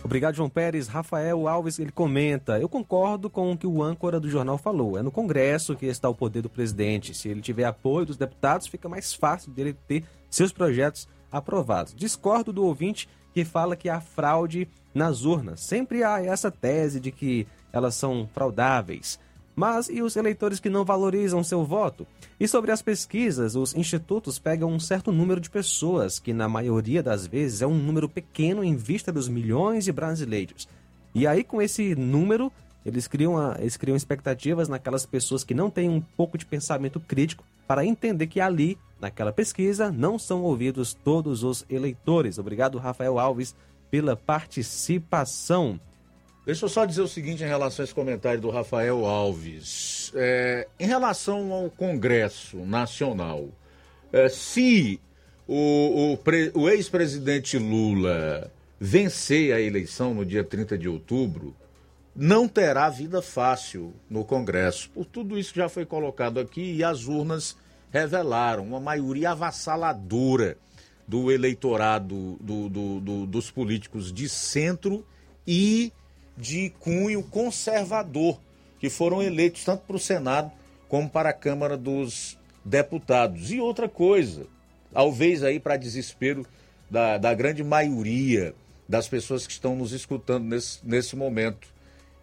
Obrigado, João Pérez. Rafael Alves, ele comenta: Eu concordo com o que o âncora do jornal falou. É no Congresso que está o poder do presidente. Se ele tiver apoio dos deputados, fica mais fácil dele ter seus projetos aprovados. Discordo do ouvinte que fala que há fraude nas urnas. Sempre há essa tese de que elas são fraudáveis. Mas e os eleitores que não valorizam seu voto? E sobre as pesquisas, os institutos pegam um certo número de pessoas, que na maioria das vezes é um número pequeno em vista dos milhões de brasileiros. E aí, com esse número, eles criam, a, eles criam expectativas naquelas pessoas que não têm um pouco de pensamento crítico para entender que ali, naquela pesquisa, não são ouvidos todos os eleitores. Obrigado, Rafael Alves, pela participação. Deixa eu só dizer o seguinte em relação a esse comentário do Rafael Alves. É, em relação ao Congresso Nacional, é, se o, o, o ex-presidente Lula vencer a eleição no dia 30 de outubro, não terá vida fácil no Congresso. Por tudo isso que já foi colocado aqui e as urnas revelaram uma maioria avassaladora do eleitorado do, do, do, dos políticos de centro e de cunho conservador, que foram eleitos tanto para o Senado como para a Câmara dos Deputados. E outra coisa, talvez aí para desespero da, da grande maioria das pessoas que estão nos escutando nesse, nesse momento,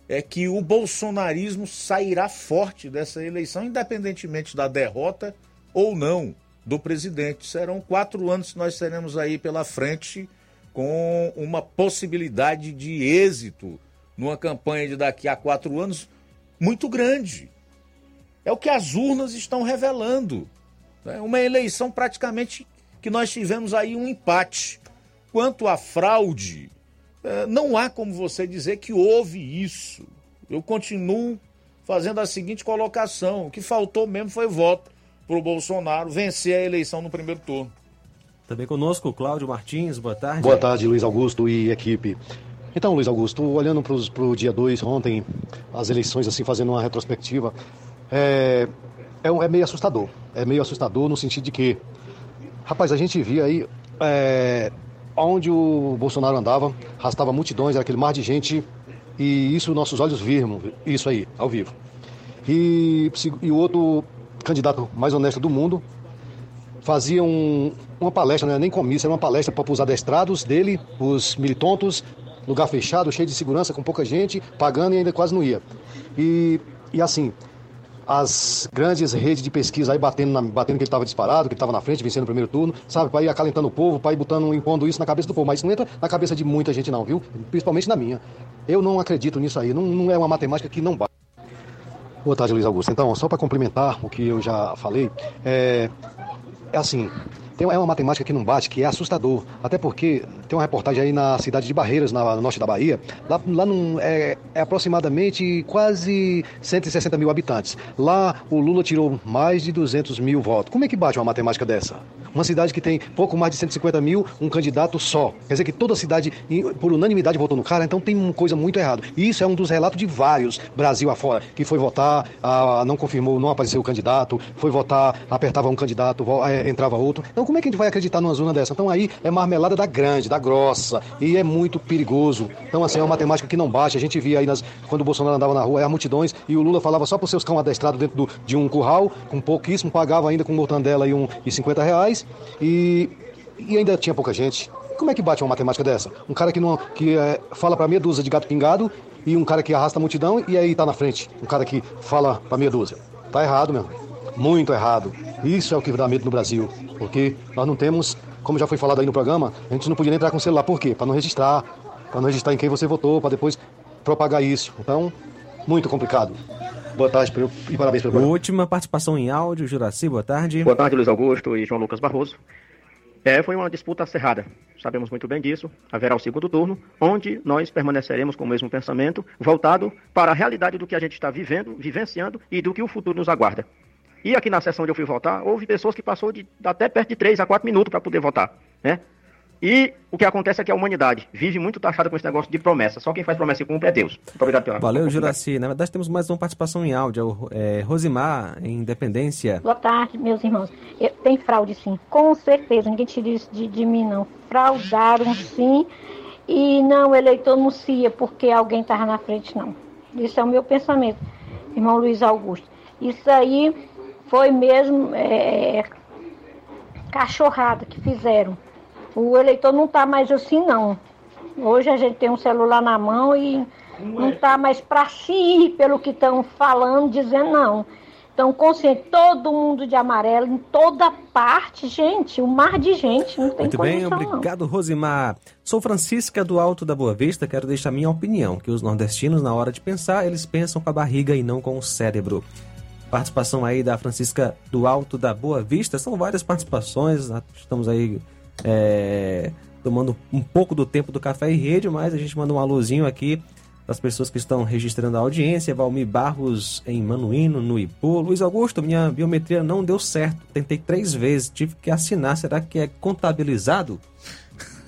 é que o bolsonarismo sairá forte dessa eleição, independentemente da derrota ou não do presidente. Serão quatro anos que nós teremos aí pela frente com uma possibilidade de êxito numa campanha de daqui a quatro anos muito grande. É o que as urnas estão revelando. Né? Uma eleição praticamente que nós tivemos aí um empate. Quanto à fraude, é, não há como você dizer que houve isso. Eu continuo fazendo a seguinte colocação: o que faltou mesmo foi voto para o Bolsonaro vencer a eleição no primeiro turno. Também conosco, Cláudio Martins, boa tarde. Boa tarde, Luiz Augusto e equipe. Então, Luiz Augusto, olhando para o dia 2, ontem, as eleições, assim, fazendo uma retrospectiva, é, é, é, meio assustador. É meio assustador no sentido de que, rapaz, a gente via aí é, onde o Bolsonaro andava, arrastava multidões, era aquele mar de gente, e isso nossos olhos viram, isso aí, ao vivo. E, e o outro candidato mais honesto do mundo fazia um, uma palestra, não era nem comício, era uma palestra para os adestrados dele, os militontos, lugar fechado, cheio de segurança, com pouca gente, pagando e ainda quase não ia. E, e assim, as grandes redes de pesquisa aí batendo, na, batendo que ele estava disparado, que ele estava na frente, vencendo o primeiro turno, sabe, para ir acalentando o povo, para ir botando, impondo isso na cabeça do povo. Mas isso não entra na cabeça de muita gente não, viu? Principalmente na minha. Eu não acredito nisso aí, não, não é uma matemática que não bate. Boa tarde, Luiz Augusto. Então, só para complementar o que eu já falei, é, é assim, tem, é uma matemática que não bate, que é assustador. Até porque tem uma reportagem aí na cidade de Barreiras, na, no norte da Bahia. Lá, lá num, é, é, aproximadamente quase 160 mil habitantes. Lá o Lula tirou mais de 200 mil votos. Como é que bate uma matemática dessa? Uma cidade que tem pouco mais de 150 mil, um candidato só. Quer dizer que toda a cidade, por unanimidade, votou no cara, então tem uma coisa muito errada. E isso é um dos relatos de vários Brasil afora, que foi votar, ah, não confirmou, não apareceu o candidato, foi votar, apertava um candidato, é, entrava outro. Então como é que a gente vai acreditar numa zona dessa? Então aí é marmelada da grande, da grossa, e é muito perigoso. Então assim, é uma matemática que não bate. A gente via aí nas, quando o Bolsonaro andava na rua, é as multidões, e o Lula falava só para os seus cão adestrados dentro do, de um curral, com pouquíssimo, pagava ainda com mortandela e, um, e 50 reais, e, e ainda tinha pouca gente. Como é que bate uma matemática dessa? Um cara que, não, que é, fala para meia dúzia de gato pingado e um cara que arrasta a multidão e aí tá na frente. Um cara que fala para meia dúzia. Tá errado, meu. Muito errado. Isso é o que dá medo no Brasil. Porque nós não temos, como já foi falado aí no programa, a gente não podia entrar com o celular. Por quê? Para não registrar. Para não registrar em quem você votou, para depois propagar isso. Então, muito complicado. Boa tarde e parabéns pelo programa. Última participação em áudio, Juraci, boa tarde. Boa tarde, Luiz Augusto e João Lucas Barroso. É, foi uma disputa cerrada, sabemos muito bem disso. Haverá o segundo turno, onde nós permaneceremos com o mesmo pensamento, voltado para a realidade do que a gente está vivendo, vivenciando e do que o futuro nos aguarda. E aqui na sessão onde eu fui votar, houve pessoas que passou de até perto de 3 a 4 minutos para poder votar, né? E o que acontece é que a humanidade vive muito taxada com esse negócio de promessa. Só quem faz promessa e cumpre é Deus. Muito obrigado pela Valeu, Juraci. Na verdade, temos mais uma participação em áudio. É, Rosimar, em Independência. Boa tarde, meus irmãos. Eu, tem fraude, sim. Com certeza. Ninguém tira isso de, de mim, não. Fraudaram, sim. E não, o eleitor não cia porque alguém estava na frente, não. Isso é o meu pensamento, irmão Luiz Augusto. Isso aí foi mesmo é, cachorrada que fizeram. O eleitor não está mais assim, não. Hoje a gente tem um celular na mão e não está mais para si ir pelo que estão falando, dizendo não. Então, consciente, todo mundo de amarelo, em toda parte, gente, um mar de gente, não tem Muito bem, condição, não. obrigado, Rosimar. Sou Francisca do Alto da Boa Vista, quero deixar minha opinião, que os nordestinos, na hora de pensar, eles pensam com a barriga e não com o cérebro. Participação aí da Francisca do Alto da Boa Vista, são várias participações, estamos aí é, tomando um pouco do tempo do Café e Rede, mas a gente manda um alôzinho aqui das pessoas que estão registrando a audiência. Valmir Barros em Manuíno, no Ipu. Luiz Augusto, minha biometria não deu certo. Tentei três vezes, tive que assinar. Será que é contabilizado?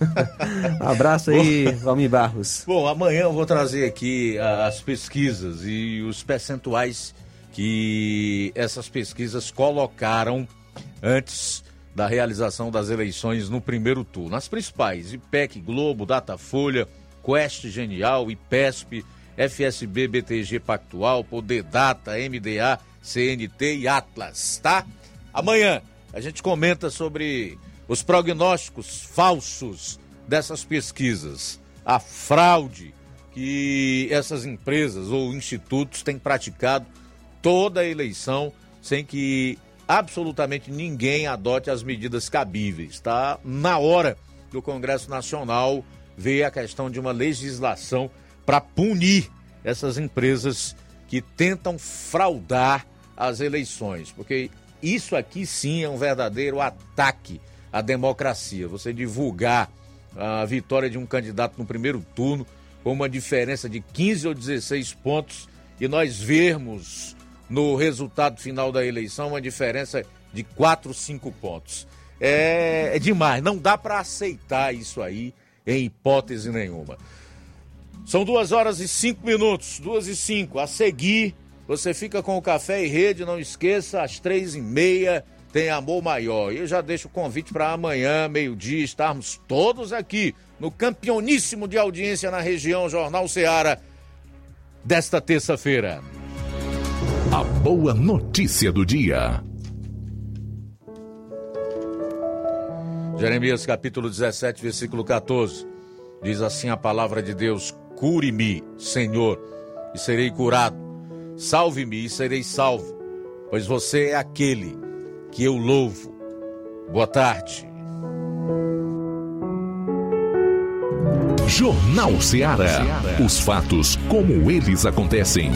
Abraço aí, Valmir Barros. Bom, amanhã eu vou trazer aqui as pesquisas e os percentuais que essas pesquisas colocaram antes da realização das eleições no primeiro turno. As principais, IPEC, Globo, Datafolha, Quest Genial, IPESP, FSB, BTG Pactual, Poder Data, MDA, CNT e Atlas, tá? Amanhã a gente comenta sobre os prognósticos falsos dessas pesquisas, a fraude que essas empresas ou institutos têm praticado toda a eleição sem que absolutamente ninguém adote as medidas cabíveis. Está na hora do Congresso Nacional ver a questão de uma legislação para punir essas empresas que tentam fraudar as eleições, porque isso aqui sim é um verdadeiro ataque à democracia. Você divulgar a vitória de um candidato no primeiro turno com uma diferença de 15 ou 16 pontos e nós vermos no resultado final da eleição uma diferença de 4, 5 pontos. É, é demais, não dá para aceitar isso aí em hipótese nenhuma. São duas horas e cinco minutos, duas e cinco. A seguir, você fica com o café e rede. Não esqueça, às três e meia tem Amor Maior. E eu já deixo o convite para amanhã, meio-dia, estarmos todos aqui no campeoníssimo de audiência na região Jornal Seara desta terça-feira. A boa notícia do dia. Jeremias capítulo 17, versículo 14. Diz assim a palavra de Deus: Cure-me, Senhor, e serei curado. Salve-me e serei salvo, pois você é aquele que eu louvo. Boa tarde. Jornal Ceará. Os fatos como eles acontecem.